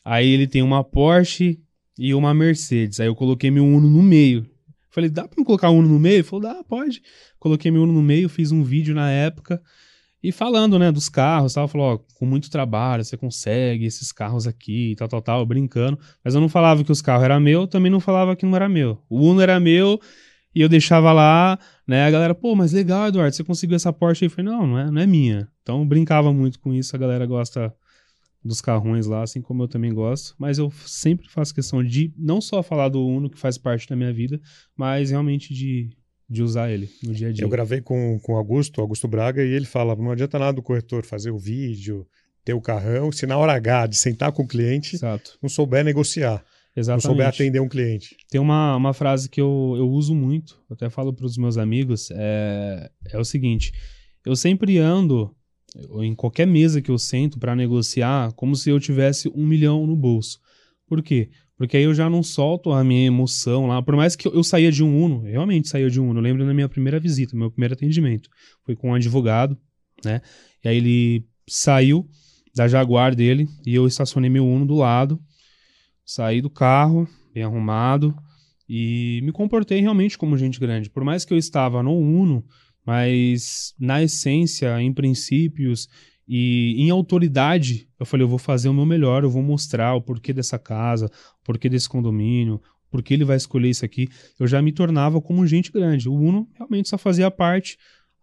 Aí ele tem uma Porsche e uma Mercedes. Aí eu coloquei meu Uno no meio. Falei, dá pra me colocar um Uno no meio? Ele falou, dá, pode. Coloquei meu Uno no meio, fiz um vídeo na época. E falando, né, dos carros, tal, falou, ó, com muito trabalho você consegue esses carros aqui, tal, tal, tal, brincando. Mas eu não falava que os carros eram meu, também não falava que não era meu. O Uno era meu e eu deixava lá, né? A galera, pô, mas legal, Eduardo, você conseguiu essa Porsche? Eu falei, não, não é, não é minha. Então brincava muito com isso, a galera gosta dos carrões lá, assim como eu também gosto. Mas eu sempre faço questão de não só falar do Uno, que faz parte da minha vida, mas realmente de, de usar ele no dia a dia. Eu gravei com, com o Augusto, Augusto Braga, e ele fala: não adianta nada do corretor fazer o vídeo, ter o carrão, se na hora H de sentar com o cliente Exato. não souber negociar. Exatamente. Não souber atender um cliente. Tem uma, uma frase que eu, eu uso muito, eu até falo para os meus amigos, é, é o seguinte, eu sempre ando em qualquer mesa que eu sento para negociar como se eu tivesse um milhão no bolso. Por quê? Porque aí eu já não solto a minha emoção lá. Por mais que eu, eu saía de um Uno, realmente saía de um Uno. Eu lembro da minha primeira visita, meu primeiro atendimento. Foi com um advogado, né? E aí ele saiu da Jaguar dele e eu estacionei meu Uno do lado. Saí do carro, bem arrumado, e me comportei realmente como gente grande. Por mais que eu estava no Uno, mas na essência, em princípios e em autoridade, eu falei, eu vou fazer o meu melhor, eu vou mostrar o porquê dessa casa, o porquê desse condomínio, por que ele vai escolher isso aqui. Eu já me tornava como gente grande. O Uno realmente só fazia parte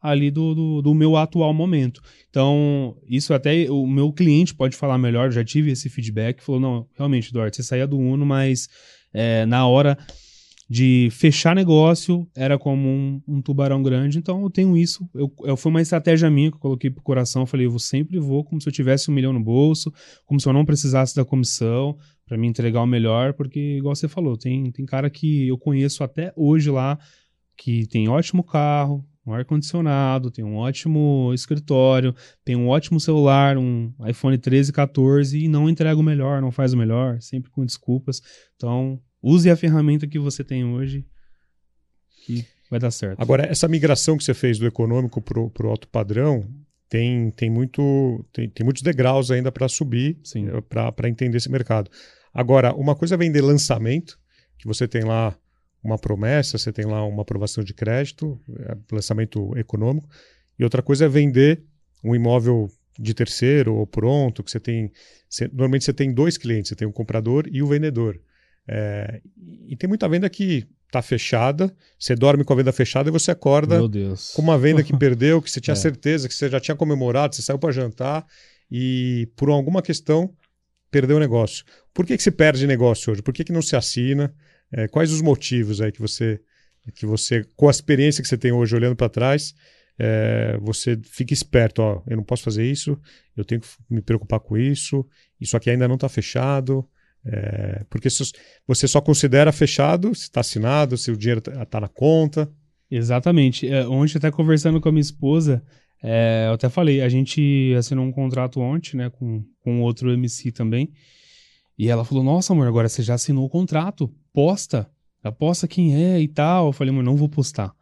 ali do, do, do, meu atual momento. Então, isso até o meu cliente pode falar melhor, já tive esse feedback, falou, não, realmente, Eduardo, você saía do Uno, mas é, na hora de fechar negócio era como um, um, tubarão grande, então eu tenho isso, eu, eu, foi uma estratégia minha que eu coloquei pro coração, eu falei, eu sempre vou como se eu tivesse um milhão no bolso, como se eu não precisasse da comissão, para me entregar o melhor, porque, igual você falou, tem, tem cara que eu conheço até hoje lá, que tem ótimo carro, um ar-condicionado, tem um ótimo escritório, tem um ótimo celular, um iPhone 13, 14 e não entrega o melhor, não faz o melhor, sempre com desculpas. Então, use a ferramenta que você tem hoje que vai dar certo. Agora, essa migração que você fez do econômico para o alto padrão tem, tem, muito, tem, tem muitos degraus ainda para subir para entender esse mercado. Agora, uma coisa é vender lançamento, que você tem lá uma promessa, você tem lá uma aprovação de crédito, é, lançamento econômico, e outra coisa é vender um imóvel de terceiro ou pronto, que você tem. Você, normalmente você tem dois clientes, você tem o comprador e o vendedor. É, e tem muita venda que está fechada, você dorme com a venda fechada e você acorda com uma venda que [LAUGHS] perdeu, que você tinha é. certeza que você já tinha comemorado, você saiu para jantar e por alguma questão perdeu o negócio. Por que, que se perde negócio hoje? Por que, que não se assina? É, quais os motivos aí que você, que você, com a experiência que você tem hoje olhando para trás, é, você fica esperto, ó, eu não posso fazer isso, eu tenho que me preocupar com isso, isso aqui ainda não está fechado, é, porque você só considera fechado se está assinado, se o dinheiro está tá na conta. Exatamente. É, ontem, até conversando com a minha esposa, É, eu até falei, a gente assinou um contrato ontem, né, com, com outro MC também. E ela falou: Nossa, amor, agora você já assinou o contrato, posta, aposta quem é e tal. Eu falei, amor, não vou postar.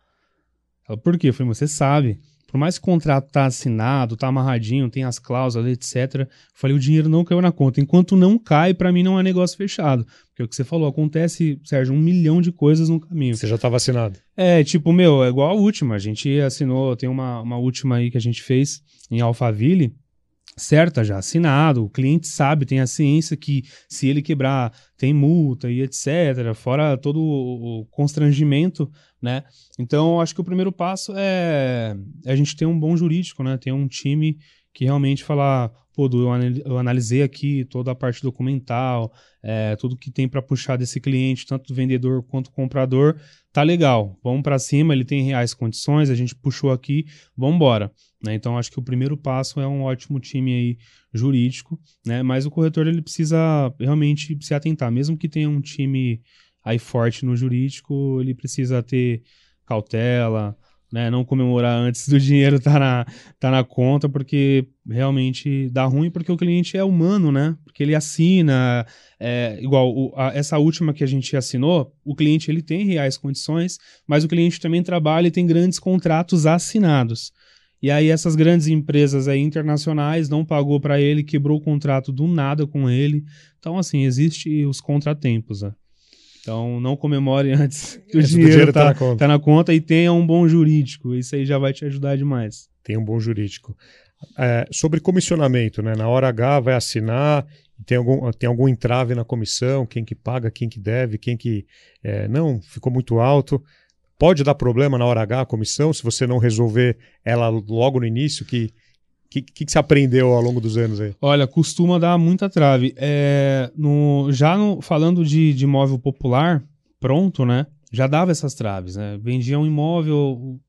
Ela, por quê? Eu falei, você sabe. Por mais que o contrato tá assinado, tá amarradinho, tem as cláusulas, etc. Eu falei, o dinheiro não caiu na conta. Enquanto não cai, para mim não é negócio fechado. Porque é o que você falou, acontece, Sérgio, um milhão de coisas no caminho. Você já estava assinado? É, tipo, meu, é igual a última. A gente assinou, tem uma, uma última aí que a gente fez em Alphaville, certa já, assinado, o cliente sabe, tem a ciência que se ele quebrar, tem multa e etc, fora todo o constrangimento, né? Então, acho que o primeiro passo é, é a gente ter um bom jurídico, né? Ter um time que realmente falar, pô, eu analisei aqui toda a parte documental, é, tudo que tem para puxar desse cliente, tanto do vendedor quanto do comprador, tá legal, vamos para cima, ele tem reais condições, a gente puxou aqui, vamos embora. Né? Então, acho que o primeiro passo é um ótimo time aí jurídico, né? mas o corretor ele precisa realmente se atentar, mesmo que tenha um time aí forte no jurídico, ele precisa ter cautela, né? Não comemorar antes do dinheiro estar tá na, tá na conta, porque realmente dá ruim, porque o cliente é humano, né? Porque ele assina, é, igual o, a, essa última que a gente assinou, o cliente ele tem reais condições, mas o cliente também trabalha e tem grandes contratos assinados. E aí essas grandes empresas aí internacionais não pagou para ele, quebrou o contrato do nada com ele. Então assim, existe os contratempos, né? Então, não comemore [LAUGHS] antes que o Esse dinheiro está tá na, conta. tá na conta e tenha um bom jurídico. Isso aí já vai te ajudar demais. Tem um bom jurídico. É, sobre comissionamento, né? Na hora H vai assinar, tem algum, tem algum entrave na comissão, quem que paga, quem que deve, quem que é, não, ficou muito alto. Pode dar problema na hora H a comissão, se você não resolver ela logo no início, que que, que, que você aprendeu ao longo dos anos aí? Olha, costuma dar muita trave. É, no, já no, falando de, de imóvel popular, pronto, né? Já dava essas traves, né? Vendia um imóvel, o,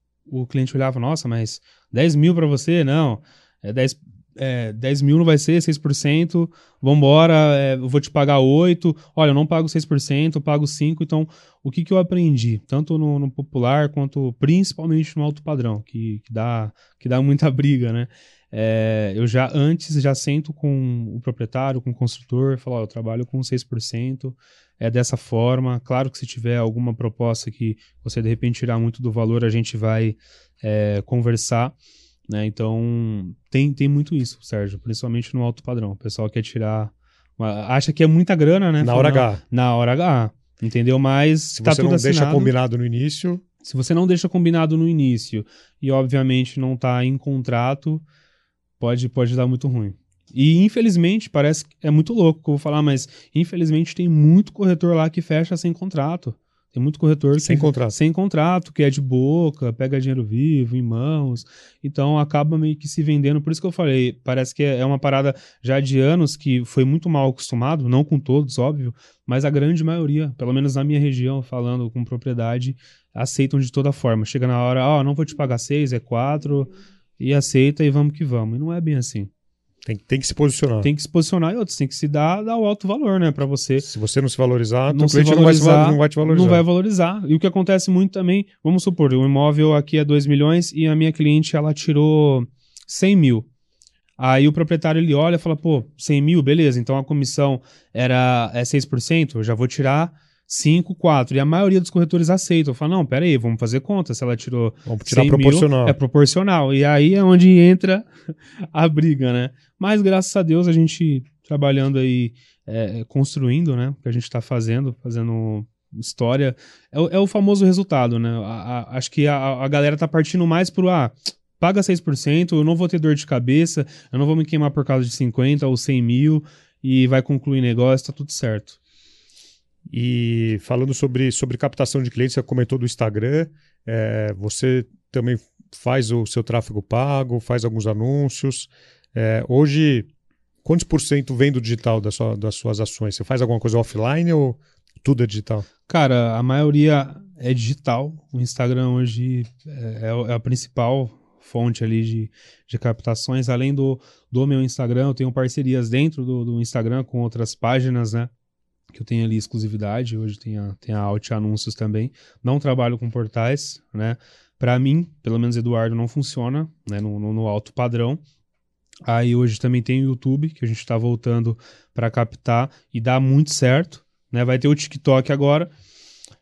o cliente olhava, nossa, mas 10 mil para você? Não, é 10, é, 10 mil não vai ser 6%, vambora, é, eu vou te pagar 8%, olha, eu não pago 6%, eu pago 5%, então o que, que eu aprendi, tanto no, no popular quanto principalmente no alto padrão, que, que, dá, que dá muita briga, né? É, eu já antes já sento com o proprietário, com o construtor, falo, ó, eu trabalho com 6%, é dessa forma. Claro que se tiver alguma proposta que você de repente tirar muito do valor, a gente vai é, conversar. Né? Então tem, tem muito isso, Sérgio, principalmente no alto padrão. O pessoal quer tirar. Uma, acha que é muita grana, né? Na hora H. Na hora H. Entendeu? Mas se tá você não assinado. deixa combinado no início. Se você não deixa combinado no início e, obviamente, não está em contrato, pode, pode dar muito ruim. E infelizmente, parece que é muito louco que eu vou falar, mas infelizmente tem muito corretor lá que fecha sem contrato. Tem muito corretor sem que, contrato. sem contrato, que é de boca, pega dinheiro vivo em mãos. Então acaba meio que se vendendo. Por isso que eu falei, parece que é uma parada já de anos que foi muito mal acostumado, não com todos, óbvio, mas a grande maioria, pelo menos na minha região, falando com propriedade, aceitam de toda forma. Chega na hora, ó, oh, não vou te pagar seis, é quatro e aceita e vamos que vamos. E não é bem assim. Tem, tem que se posicionar. Tem que se posicionar e outros, tem que se dar, dar o alto valor, né, para você. Se você não se valorizar, não o cliente valorizar, não, vai, não vai te valorizar. Não vai valorizar. E o que acontece muito também, vamos supor, o imóvel aqui é 2 milhões e a minha cliente, ela tirou 100 mil. Aí o proprietário, ele olha e fala, pô, 100 mil, beleza, então a comissão era é 6%, eu já vou tirar 5, 4. E a maioria dos corretores aceitam. Fala, não, pera aí, vamos fazer conta. Se ela tirou vamos tirar proporcional. Mil, é proporcional. E aí é onde entra [LAUGHS] a briga, né? Mas graças a Deus a gente trabalhando aí, é, construindo, né? O que a gente está fazendo, fazendo história. É, é, o famoso resultado, né? A, a, acho que a, a galera tá partindo mais pro, ah, paga 6%, eu não vou ter dor de cabeça, eu não vou me queimar por causa de 50 ou 100 mil e vai concluir negócio, tá tudo certo. E falando sobre, sobre captação de clientes, você comentou do Instagram, é, você também faz o seu tráfego pago, faz alguns anúncios. É, hoje, quantos por cento vem do digital da sua, das suas ações? Você faz alguma coisa offline ou tudo é digital? Cara, a maioria é digital. O Instagram hoje é, é, é a principal fonte ali de, de captações. Além do, do meu Instagram, eu tenho parcerias dentro do, do Instagram com outras páginas, né? Que eu tenho ali exclusividade, hoje tem a, tem a Alt Anúncios também. Não trabalho com portais, né? Para mim, pelo menos Eduardo, não funciona né, no, no, no alto padrão. Aí hoje também tem o YouTube, que a gente está voltando para captar e dá muito certo. Né? Vai ter o TikTok agora,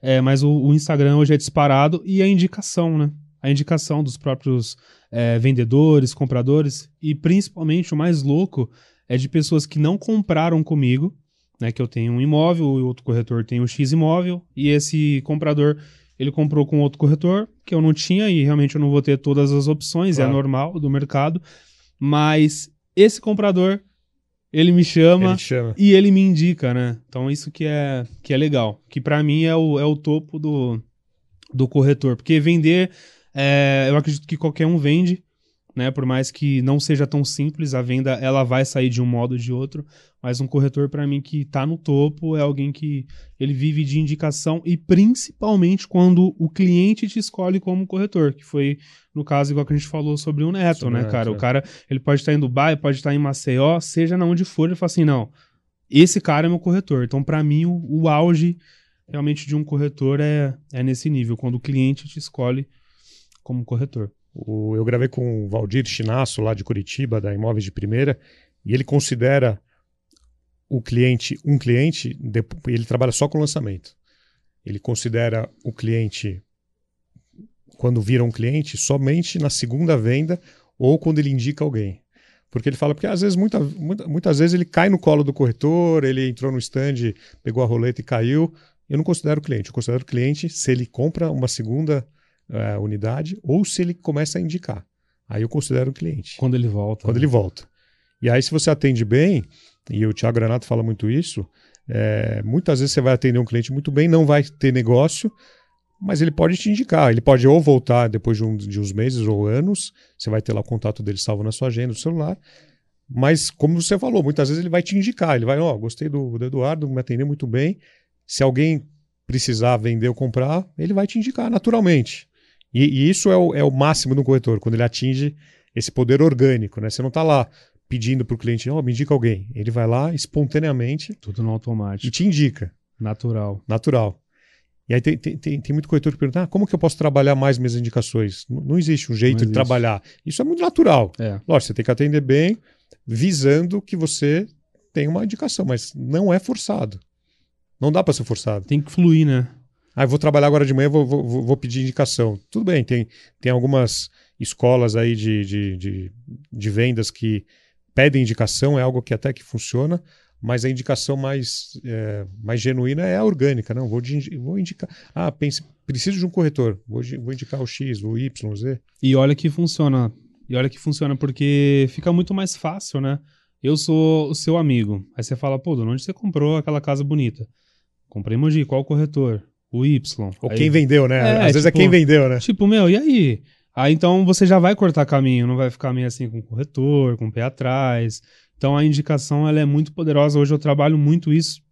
é, mas o, o, Instagram hoje é disparado e a indicação, né? A indicação dos próprios é, vendedores, compradores e principalmente o mais louco é de pessoas que não compraram comigo, né? Que eu tenho um imóvel, o outro corretor tem o um X imóvel e esse comprador ele comprou com outro corretor que eu não tinha e realmente eu não vou ter todas as opções, é claro. é normal do mercado. Mas esse comprador, ele me chama, ele chama, e ele me indica, né? Então isso que é, que é legal. Que para mim é o, é o topo do, do corretor. Porque vender, é, eu acredito que qualquer um vende, né? Por mais que não seja tão simples, a venda ela vai sair de um modo ou de outro, mas um corretor para mim que está no topo é alguém que ele vive de indicação e principalmente quando o cliente te escolhe como corretor, que foi no caso igual que a gente falou sobre o Neto, sobre né, cara? É. O cara, ele pode estar em Dubai, pode estar em Maceió, seja na onde for, ele fala assim, não, esse cara é meu corretor. Então, para mim, o, o auge realmente de um corretor é, é nesse nível, quando o cliente te escolhe como corretor. O, eu gravei com o Valdir Chinasso, lá de Curitiba, da Imóveis de Primeira, e ele considera o cliente um cliente, ele trabalha só com lançamento. Ele considera o cliente, quando vira um cliente, somente na segunda venda ou quando ele indica alguém. Porque ele fala, porque às vezes, muita, muita, muitas vezes ele cai no colo do corretor, ele entrou no stand, pegou a roleta e caiu. Eu não considero cliente. Eu considero cliente se ele compra uma segunda uh, unidade ou se ele começa a indicar. Aí eu considero cliente. Quando ele volta. Quando né? ele volta. E aí, se você atende bem, e o Thiago Granato fala muito isso, é, muitas vezes você vai atender um cliente muito bem, não vai ter negócio, mas ele pode te indicar. Ele pode ou voltar depois de, um, de uns meses ou anos, você vai ter lá o contato dele salvo na sua agenda, no celular. Mas, como você falou, muitas vezes ele vai te indicar. Ele vai, ó, oh, gostei do, do Eduardo, me atendeu muito bem. Se alguém precisar vender ou comprar, ele vai te indicar naturalmente. E, e isso é o, é o máximo do corretor, quando ele atinge esse poder orgânico, né? Você não está lá pedindo para o cliente, ó, oh, me indica alguém. Ele vai lá espontaneamente. Tudo no automático. E te indica. Natural. Natural. E aí tem, tem, tem, tem muito corretor que pergunta, ah, como que eu posso trabalhar mais minhas indicações? Não, não existe um jeito existe. de trabalhar. Isso é muito natural. É. Lógico, você tem que atender bem, visando que você tem uma indicação, mas não é forçado. Não dá para ser forçado. Tem que fluir, né? Ah, vou trabalhar agora de manhã, vou, vou, vou pedir indicação. Tudo bem, tem, tem algumas escolas aí de, de, de, de, vendas que pedem indicação, é algo que até que funciona, mas a indicação mais, é, mais genuína é a orgânica. Não, vou, vou indicar. Ah, pense, preciso de um corretor, vou, vou indicar o X, o Y, o Z. E olha que funciona. E olha que funciona, porque fica muito mais fácil, né? Eu sou o seu amigo. Aí você fala, pô, de onde você comprou aquela casa bonita? Comprei Mogi, qual corretor? O Y. Ou aí, quem vendeu, né? É, Às vezes é tipo, quem vendeu, né? Tipo, meu, e aí? Aí então você já vai cortar caminho, não vai ficar meio assim com o corretor, com o pé atrás. Então a indicação ela é muito poderosa. Hoje eu trabalho muito isso.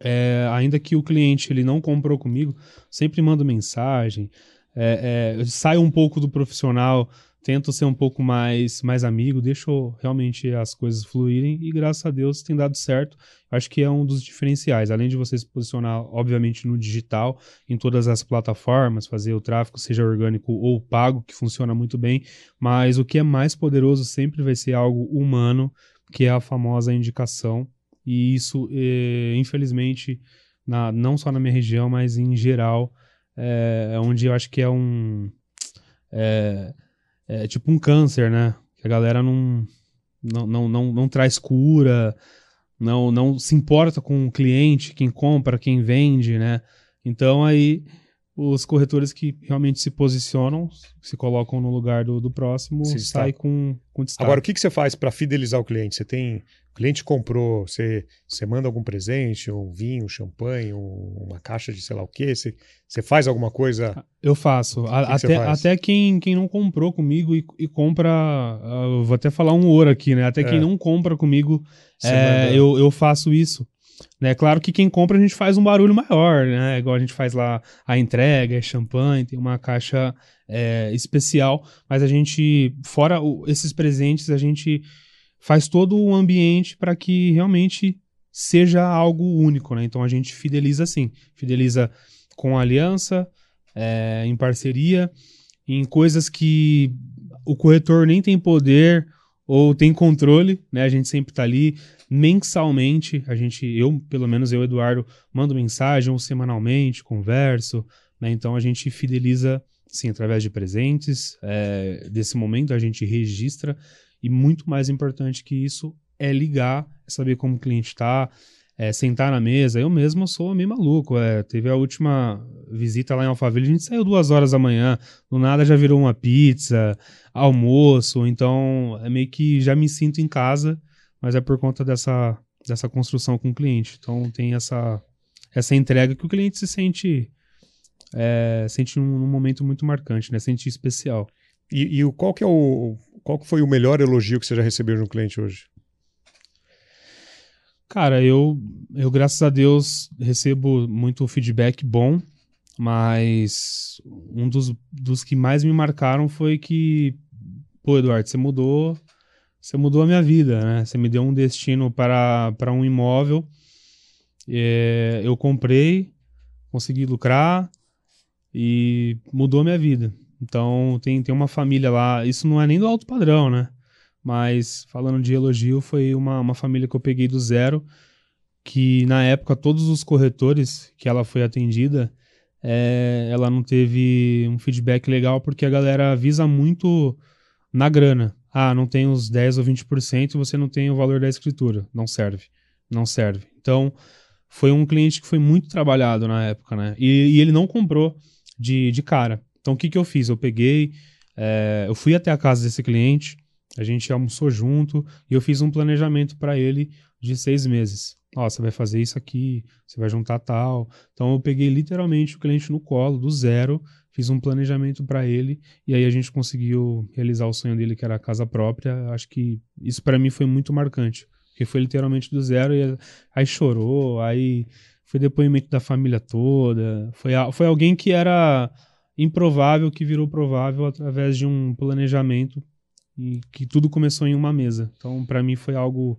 É, ainda que o cliente ele não comprou comigo, sempre mando mensagem. É, é, saio um pouco do profissional tento ser um pouco mais, mais amigo, deixo realmente as coisas fluírem e graças a Deus tem dado certo. Acho que é um dos diferenciais, além de você se posicionar, obviamente, no digital, em todas as plataformas, fazer o tráfego, seja orgânico ou pago, que funciona muito bem, mas o que é mais poderoso sempre vai ser algo humano, que é a famosa indicação. E isso, eh, infelizmente, na, não só na minha região, mas em geral, é, é onde eu acho que é um. É, é tipo um câncer, né? Que a galera não, não, não, não, não traz cura, não, não se importa com o cliente, quem compra, quem vende, né? Então aí os corretores que realmente se posicionam, se colocam no lugar do, do próximo, Sim, sai com, com destaque. Agora, o que, que você faz para fidelizar o cliente? Você tem. O cliente comprou, você, você manda algum presente, um vinho, um champanhe, um, uma caixa de sei lá o quê? Você, você faz alguma coisa? Eu faço. A, que até, até quem, quem não comprou comigo e, e compra. Uh, vou até falar um ouro aqui, né? Até é. quem não compra comigo, é, eu, eu faço isso. Né? Claro que quem compra a gente faz um barulho maior, né? Igual a gente faz lá a entrega, é champanhe, tem uma caixa é, especial, mas a gente, fora o, esses presentes, a gente faz todo o ambiente para que realmente seja algo único, né? Então a gente fideliza assim, fideliza com aliança, é, em parceria em coisas que o corretor nem tem poder ou tem controle, né? A gente sempre está ali mensalmente, a gente, eu, pelo menos eu, Eduardo, mando mensagem ou semanalmente, converso, né? Então a gente fideliza, sim, através de presentes, é, desse momento a gente registra e muito mais importante que isso é ligar, é saber como o cliente está, é, sentar na mesa. Eu mesmo sou meio maluco. É, teve a última visita lá em Alphaville, a gente saiu duas horas da manhã, do nada já virou uma pizza, almoço, então é meio que já me sinto em casa, mas é por conta dessa, dessa construção com o cliente. Então tem essa, essa entrega que o cliente se sente é, sente num, num, momento muito marcante, né? Sente especial. E, e o, qual que é o qual que foi o melhor elogio que você já recebeu de um cliente hoje? Cara, eu, eu graças a Deus recebo muito feedback bom, mas um dos, dos que mais me marcaram foi que, pô, Eduardo, você mudou, você mudou a minha vida, né? Você me deu um destino para, para um imóvel, é, eu comprei, consegui lucrar e mudou a minha vida. Então tem, tem uma família lá, isso não é nem do alto padrão, né? Mas falando de elogio, foi uma, uma família que eu peguei do zero, que na época todos os corretores que ela foi atendida, é, ela não teve um feedback legal porque a galera avisa muito na grana. Ah, não tem os 10 ou 20% e você não tem o valor da escritura. Não serve. Não serve. Então, foi um cliente que foi muito trabalhado na época, né? E, e ele não comprou de, de cara. Então, o que, que eu fiz? Eu peguei, é, eu fui até a casa desse cliente, a gente almoçou junto e eu fiz um planejamento para ele de seis meses. Ó, você vai fazer isso aqui, você vai juntar tal. Então eu peguei literalmente o cliente no colo, do zero, fiz um planejamento para ele e aí a gente conseguiu realizar o sonho dele, que era a casa própria. Acho que isso para mim foi muito marcante, porque foi literalmente do zero e aí chorou, aí foi depoimento da família toda. Foi, foi alguém que era improvável, que virou provável através de um planejamento e que tudo começou em uma mesa. Então, para mim foi algo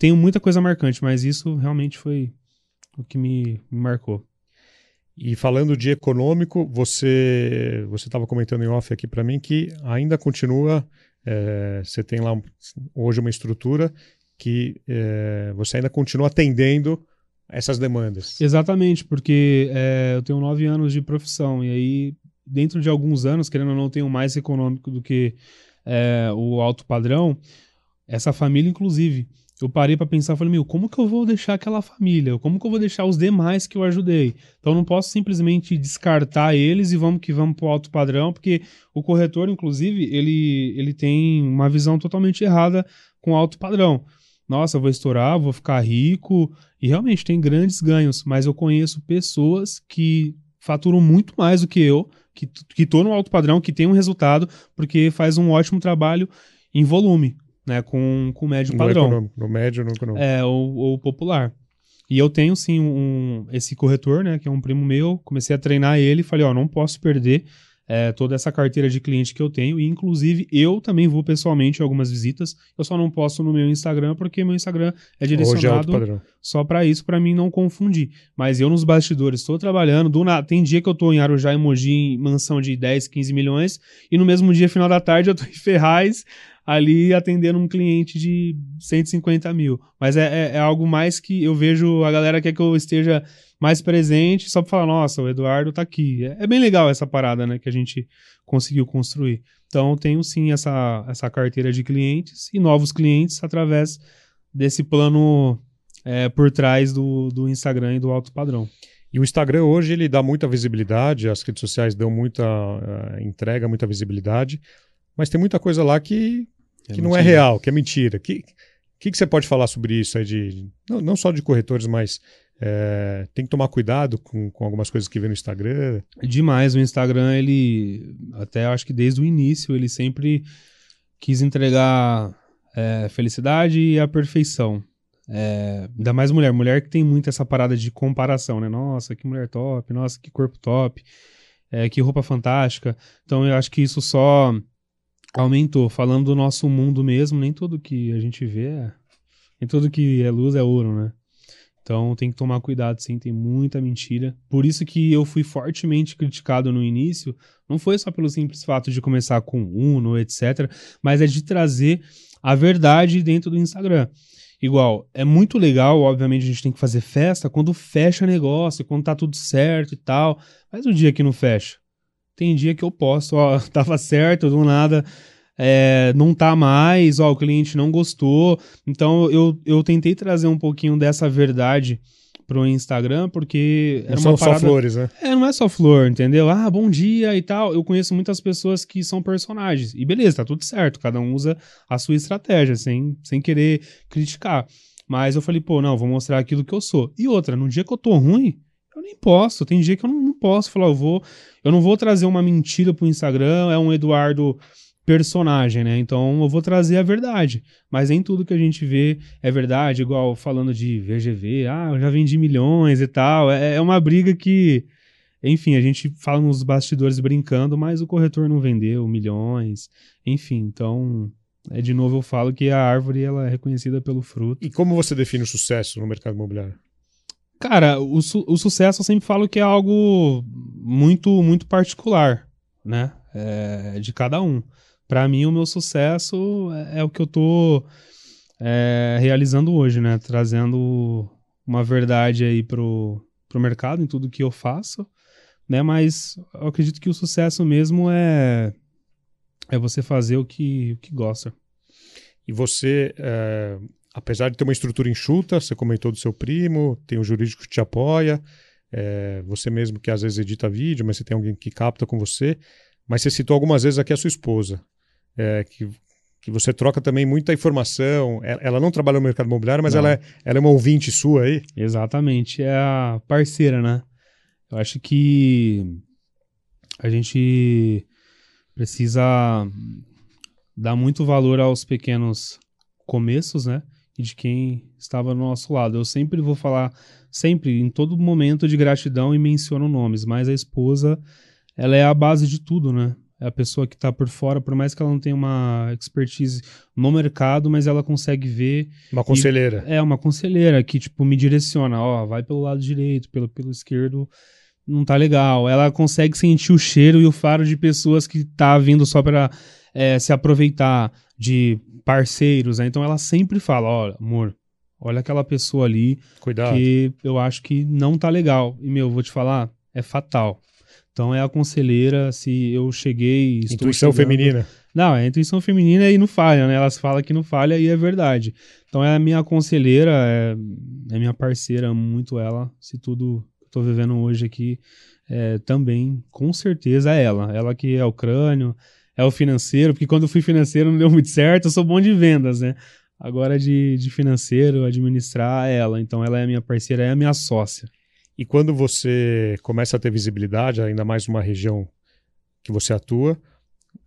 tenho muita coisa marcante, mas isso realmente foi o que me, me marcou. E falando de econômico, você você estava comentando em off aqui para mim que ainda continua, é, você tem lá hoje uma estrutura que é, você ainda continua atendendo essas demandas. Exatamente, porque é, eu tenho nove anos de profissão e aí dentro de alguns anos, querendo ou não, tenho mais econômico do que é, o alto padrão. Essa família, inclusive, eu parei para pensar, falei, meu, como que eu vou deixar aquela família? Como que eu vou deixar os demais que eu ajudei? Então não posso simplesmente descartar eles e vamos que vamos pro alto padrão, porque o corretor, inclusive, ele, ele tem uma visão totalmente errada com alto padrão. Nossa, eu vou estourar, vou ficar rico, e realmente tem grandes ganhos, mas eu conheço pessoas que faturam muito mais do que eu, que, que tô no alto padrão, que tem um resultado, porque faz um ótimo trabalho em volume né, com, com médio padrão. No, econômico, no médio no econômico. É, ou, ou popular. E eu tenho sim um, esse corretor, né, que é um primo meu, comecei a treinar ele e falei, ó, não posso perder é, toda essa carteira de cliente que eu tenho, e inclusive eu também vou pessoalmente em algumas visitas, eu só não posto no meu Instagram, porque meu Instagram é, é direcionado é só para isso, para mim não confundir. Mas eu nos bastidores estou trabalhando, do na... tem dia que eu estou em Arujá, Mogi, em mansão de 10, 15 milhões, e no mesmo dia, final da tarde, eu estou em Ferraz, ali atendendo um cliente de 150 mil. Mas é, é, é, algo mais que eu vejo a galera quer que eu esteja mais presente, só para falar, nossa, o Eduardo tá aqui. É, é, bem legal essa parada, né, que a gente conseguiu construir. Então, tenho sim essa, essa carteira de clientes e novos clientes através desse plano é, por trás do, do Instagram e do alto padrão. E o Instagram hoje ele dá muita visibilidade, as redes sociais dão muita uh, entrega, muita visibilidade, mas tem muita coisa lá que é que não é real, que é mentira. O que, que, que, você pode falar sobre isso aí de, não, não só de corretores, mas é, tem que tomar cuidado com, com algumas coisas que vê no Instagram? Demais. O Instagram, ele, até acho que desde o início, ele sempre quis entregar é, felicidade e a perfeição. É, ainda mais mulher. Mulher que tem muito essa parada de comparação, né? Nossa, que mulher top, nossa, que corpo top, é, que roupa fantástica. Então eu acho que isso só aumentou. Falando do nosso mundo mesmo, nem tudo que a gente vê é. Nem tudo que é luz é ouro, né? Então tem que tomar cuidado, sim, tem muita mentira. Por isso que eu fui fortemente criticado no início. Não foi só pelo simples fato de começar com Uno, etc., mas é de trazer a verdade dentro do Instagram. Igual, é muito legal, obviamente a gente tem que fazer festa quando fecha negócio, quando tá tudo certo e tal. Mas o dia que não fecha. Tem dia que eu posso, ó, [LAUGHS] tava certo, do nada é, não tá mais, ó, o cliente não gostou. Então eu, eu tentei trazer um pouquinho dessa verdade pro Instagram, porque não são parada... só flores, né? É, não é só flor, entendeu? Ah, bom dia e tal. Eu conheço muitas pessoas que são personagens. E beleza, tá tudo certo. Cada um usa a sua estratégia, sem, sem querer criticar. Mas eu falei, pô, não, vou mostrar aquilo que eu sou. E outra, no dia que eu tô ruim, eu nem posso. Tem dia que eu não, não posso falar, eu vou. Eu não vou trazer uma mentira pro Instagram, é um Eduardo personagem, né? Então eu vou trazer a verdade. Mas nem tudo que a gente vê é verdade, igual falando de VGV, ah, eu já vendi milhões e tal. É, é uma briga que, enfim, a gente fala nos bastidores brincando, mas o corretor não vendeu milhões, enfim, então. É, de novo eu falo que a árvore ela é reconhecida pelo fruto. E como você define o sucesso no mercado imobiliário? Cara, o, su o sucesso eu sempre falo que é algo muito muito particular, né? É, de cada um para mim o meu sucesso é, é, o que eu tô é, realizando hoje, né? Trazendo uma verdade aí pro, pro mercado em tudo que eu faço, né? Mas eu acredito que o sucesso mesmo é é você fazer o que, o que gosta. E você, é, apesar de ter uma estrutura enxuta, você comentou do seu primo, tem o jurídico que te apoia, é, você mesmo que às vezes edita vídeo, mas você tem alguém que capta com você, mas você citou algumas vezes aqui a sua esposa é, que, que você troca também muita informação. Ela, ela não trabalha no mercado imobiliário, mas ela é, ela é uma ouvinte sua aí. Exatamente, é a parceira, né? Eu acho que a gente precisa dar muito valor aos pequenos começos, né? E de quem estava no nosso lado. Eu sempre vou falar, sempre, em todo momento de gratidão e menciono nomes, mas a esposa, ela é a base de tudo, né? é a pessoa que está por fora, por mais que ela não tenha uma expertise no mercado, mas ela consegue ver. Uma conselheira. E, é, uma conselheira que, tipo, me direciona, ó, vai pelo lado direito, pelo, pelo esquerdo, não tá legal. Ela consegue sentir o cheiro e o faro de pessoas que tá vindo só para é, se aproveitar de parceiros, né? Então ela sempre fala, ó, amor, olha aquela pessoa ali Cuidado. que eu acho que não tá legal. E, meu, vou te falar, é fatal. Então é a conselheira, se eu cheguei. Intuição chegando, feminina. Não, é intuição feminina e não falha, né? Elas falam que não falha e é verdade. Então é a minha conselheira, é, é minha parceira, muito ela. Se tudo que eu tô vivendo hoje aqui é, também, com certeza é ela. Ela que é o crânio, é o financeiro, porque quando eu fui financeiro não deu muito certo, eu sou bom de vendas, né? Agora de, de financeiro, administrar ela. Então ela é a minha parceira, é a minha sócia. E quando você começa a ter visibilidade, ainda mais numa região que você atua,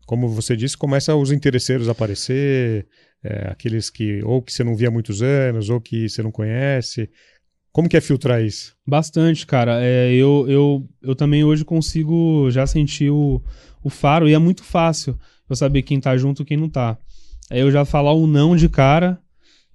como você disse, começa os interesseiros a aparecer, é, aqueles que ou que você não via há muitos anos, ou que você não conhece. Como que é filtrar isso? Bastante, cara. É, eu, eu, eu também hoje consigo já sentir o, o faro, e é muito fácil eu saber quem tá junto e quem não tá. É eu já falar o não de cara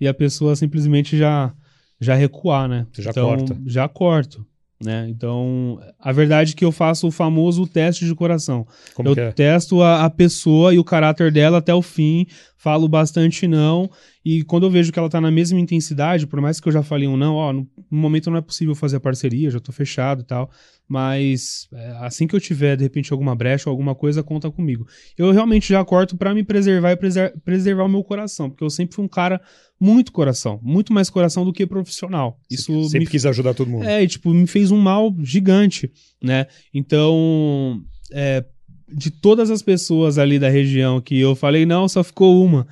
e a pessoa simplesmente já já recuar, né? Você já então, corta. Já corto. Né? Então, a verdade é que eu faço o famoso teste de coração. Como eu é? testo a, a, pessoa e o caráter dela até o fim, falo bastante não, e quando eu vejo que ela tá na mesma intensidade, por mais que eu já falei um não, ó, no, momento não é possível fazer a parceria, já tô fechado e tal, mas é, assim que eu tiver, de repente, alguma brecha ou alguma coisa, conta comigo. Eu realmente já corto para me preservar e preser preservar o meu coração, porque eu sempre fui um cara muito coração, muito mais coração do que profissional. Isso sempre me... quis ajudar todo mundo. É, tipo, me fez um mal gigante, né? Então, é, de todas as pessoas ali da região que eu falei, não, só ficou uma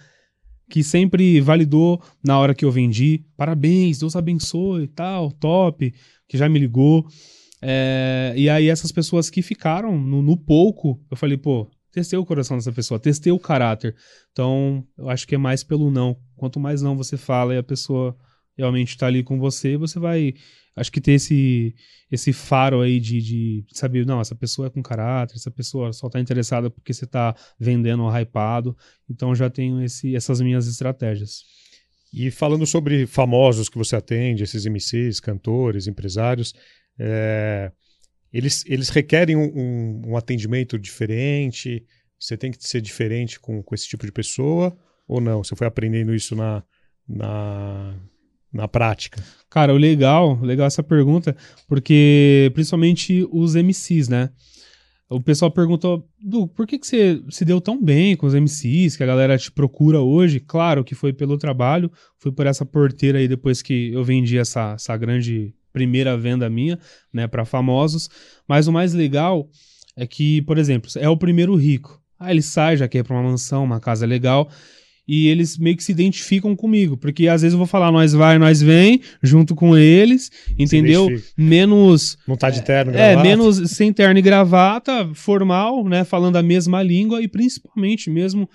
que sempre validou na hora que eu vendi. Parabéns, Deus abençoe e tal, top, que já me ligou. É, e aí essas pessoas que ficaram no, no, pouco, eu falei, pô, testei o coração dessa pessoa, testei o caráter. Então, eu acho que é mais pelo não. Quanto mais não você fala e a pessoa realmente está ali com você, você vai, acho que ter esse, esse faro aí de, de saber, não, essa pessoa é com caráter, essa pessoa só está interessada porque você está vendendo ou hypado. Então, já tenho esse, essas minhas estratégias. E falando sobre famosos que você atende, esses MCs, cantores, empresários, é, eles, eles requerem um, um, atendimento diferente? Você tem que ser diferente com, com esse tipo de pessoa ou não? Você foi aprendendo isso na, na, na prática? Cara, o legal, legal essa pergunta, porque principalmente os MCs, né? O pessoal perguntou, Du, por que, que você se deu tão bem com os MCs, que a galera te procura hoje? Claro que foi pelo trabalho, foi por essa porteira aí depois que eu vendi essa, essa grande primeira venda minha, né, para famosos. Mas o mais legal é que, por exemplo, é o primeiro rico. Ah, ele sai, já quer para uma mansão, uma casa legal e eles meio que se identificam comigo, porque às vezes eu vou falar nós vai, nós vem, junto com eles, entendeu? Menos não tá de terno, é, gravata. menos sem terno e gravata, formal, né, falando a mesma língua e principalmente mesmo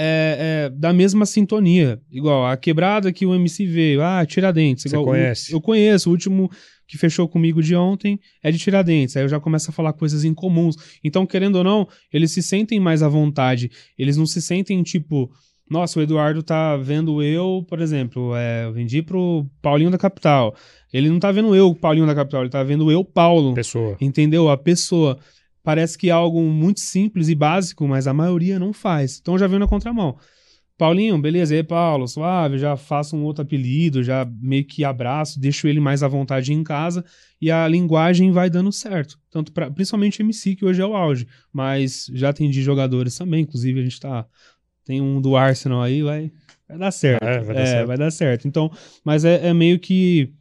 é, é, da mesma sintonia, igual a quebrada que o MC veio, ah, Tiradentes, igual Você conhece? O, eu conheço, o último que fechou comigo de ontem é de Tiradentes. Aí eu já começo a falar coisas incomuns. Então, querendo ou não, eles se sentem mais à vontade. Eles não se sentem tipo, nossa, o Eduardo tá vendo eu, por exemplo, é, eu vendi pro Paulinho da Capital. Ele não tá vendo eu, Paulinho da Capital, ele tá vendo eu, Paulo. Pessoa. Entendeu? A pessoa. Parece que é algo muito simples e básico, mas a maioria não faz. Então já veio na contramão. Paulinho, beleza, e aí, Paulo, suave, já faço um outro apelido, já meio que abraço, deixo ele mais à vontade em casa e a linguagem vai dando certo. Tanto pra, principalmente MC, que hoje é o auge, mas já atendi jogadores também, inclusive a gente tá tem um do Arsenal aí, vai, vai dar certo. É, vai dar, é, certo. Vai dar certo. Então, mas é, é meio que.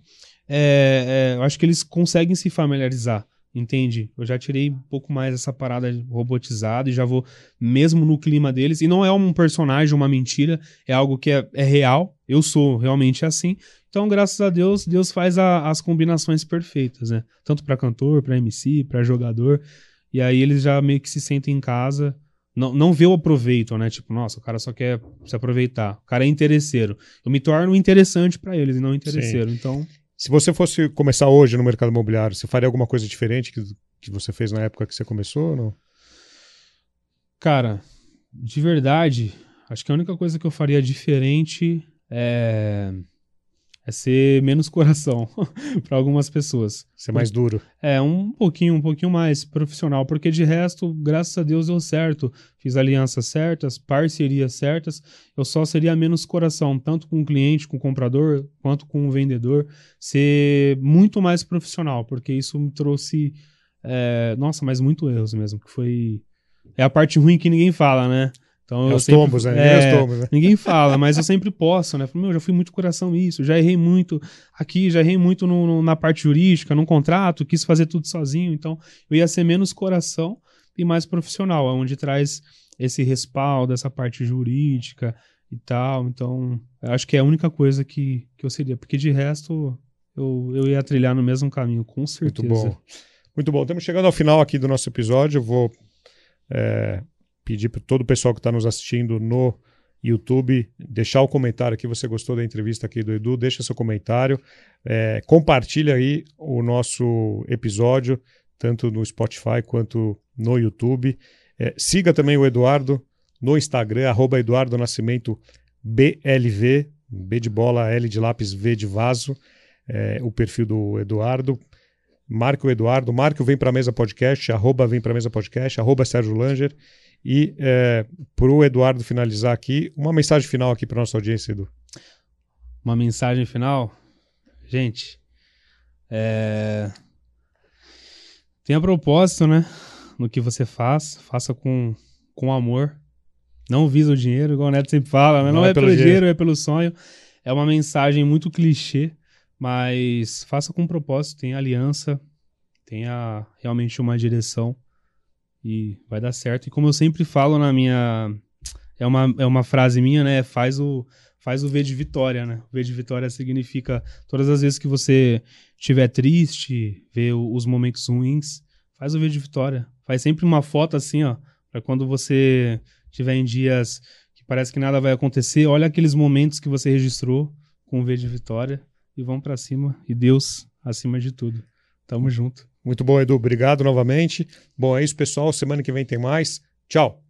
É, é, eu acho que eles conseguem se familiarizar, entende? Eu já tirei um pouco mais essa parada robotizada e já vou mesmo no clima deles. E não é um personagem, uma mentira, é algo que é, é real. Eu sou realmente assim. Então, graças a Deus, Deus faz a, as combinações perfeitas, né? Tanto para cantor, para MC, para jogador. E aí eles já meio que se sentem em casa não, não vê o aproveito, né? Tipo, nossa, o cara só quer se aproveitar. O cara é interesseiro. Eu me torno interessante para eles e não interesseiro. Sim. Então. Se você fosse começar hoje no mercado imobiliário, você faria alguma coisa diferente que, que você fez na época que você começou ou não? Cara, de verdade, acho que a única coisa que eu faria diferente é é ser menos coração [LAUGHS] para algumas pessoas. Ser mais duro. É, um pouquinho, um pouquinho mais profissional, porque de resto, graças a Deus deu certo. Fiz alianças certas, parcerias certas. Eu só seria menos coração, tanto com o cliente, com o comprador, quanto com o vendedor. Ser muito mais profissional, porque isso me trouxe, é, nossa, mas muito erros mesmo, que foi... É a parte ruim que ninguém fala, né? Então, é os sempre, tombos, né? É, os tombos, né? Ninguém fala, mas eu sempre posso, né? Falo, meu, já fui muito coração nisso, já errei muito aqui, já errei muito no, no, na parte jurídica, num contrato, quis fazer tudo sozinho, então eu ia ser menos coração e mais profissional, onde traz esse respaldo, essa parte jurídica e tal. Então, acho que é a única coisa que, que eu seria, porque de resto eu, eu ia trilhar no mesmo caminho, com certeza. Muito bom. Muito bom. Estamos chegando ao final aqui do nosso episódio. Eu vou. É pedir para todo o pessoal que está nos assistindo no YouTube deixar o comentário aqui. Você gostou da entrevista aqui do Edu? Deixa seu comentário. É, compartilha aí o nosso episódio, tanto no Spotify quanto no YouTube. É, siga também o Eduardo no Instagram, arroba Eduardo Nascimento BLV, B de bola, L de lápis, V de vaso, é, o perfil do Eduardo. Marque o Eduardo, marque o Vem Pra Mesa Podcast, arroba Vem Pra Mesa Podcast, arroba Sérgio Langer. E é, para o Eduardo finalizar aqui, uma mensagem final aqui para nossa audiência, Edu. Uma mensagem final? Gente, é... tenha propósito, né? No que você faz, faça com, com amor. Não visa o dinheiro, igual o Neto sempre fala, né? Não, Não é, é, pelo dinheiro, é pelo sonho. É uma mensagem muito clichê, mas faça com propósito, tenha aliança, tenha realmente uma direção e vai dar certo. E como eu sempre falo na minha. É uma, é uma frase minha, né? Faz o, faz o V de vitória, né? O V de vitória significa todas as vezes que você estiver triste, ver os momentos ruins, faz o V de vitória. Faz sempre uma foto assim, ó, para quando você estiver em dias que parece que nada vai acontecer, olha aqueles momentos que você registrou com o V de vitória e vão para cima e Deus acima de tudo. Tamo junto. Muito bom, Edu. Obrigado novamente. Bom, é isso, pessoal. Semana que vem tem mais. Tchau.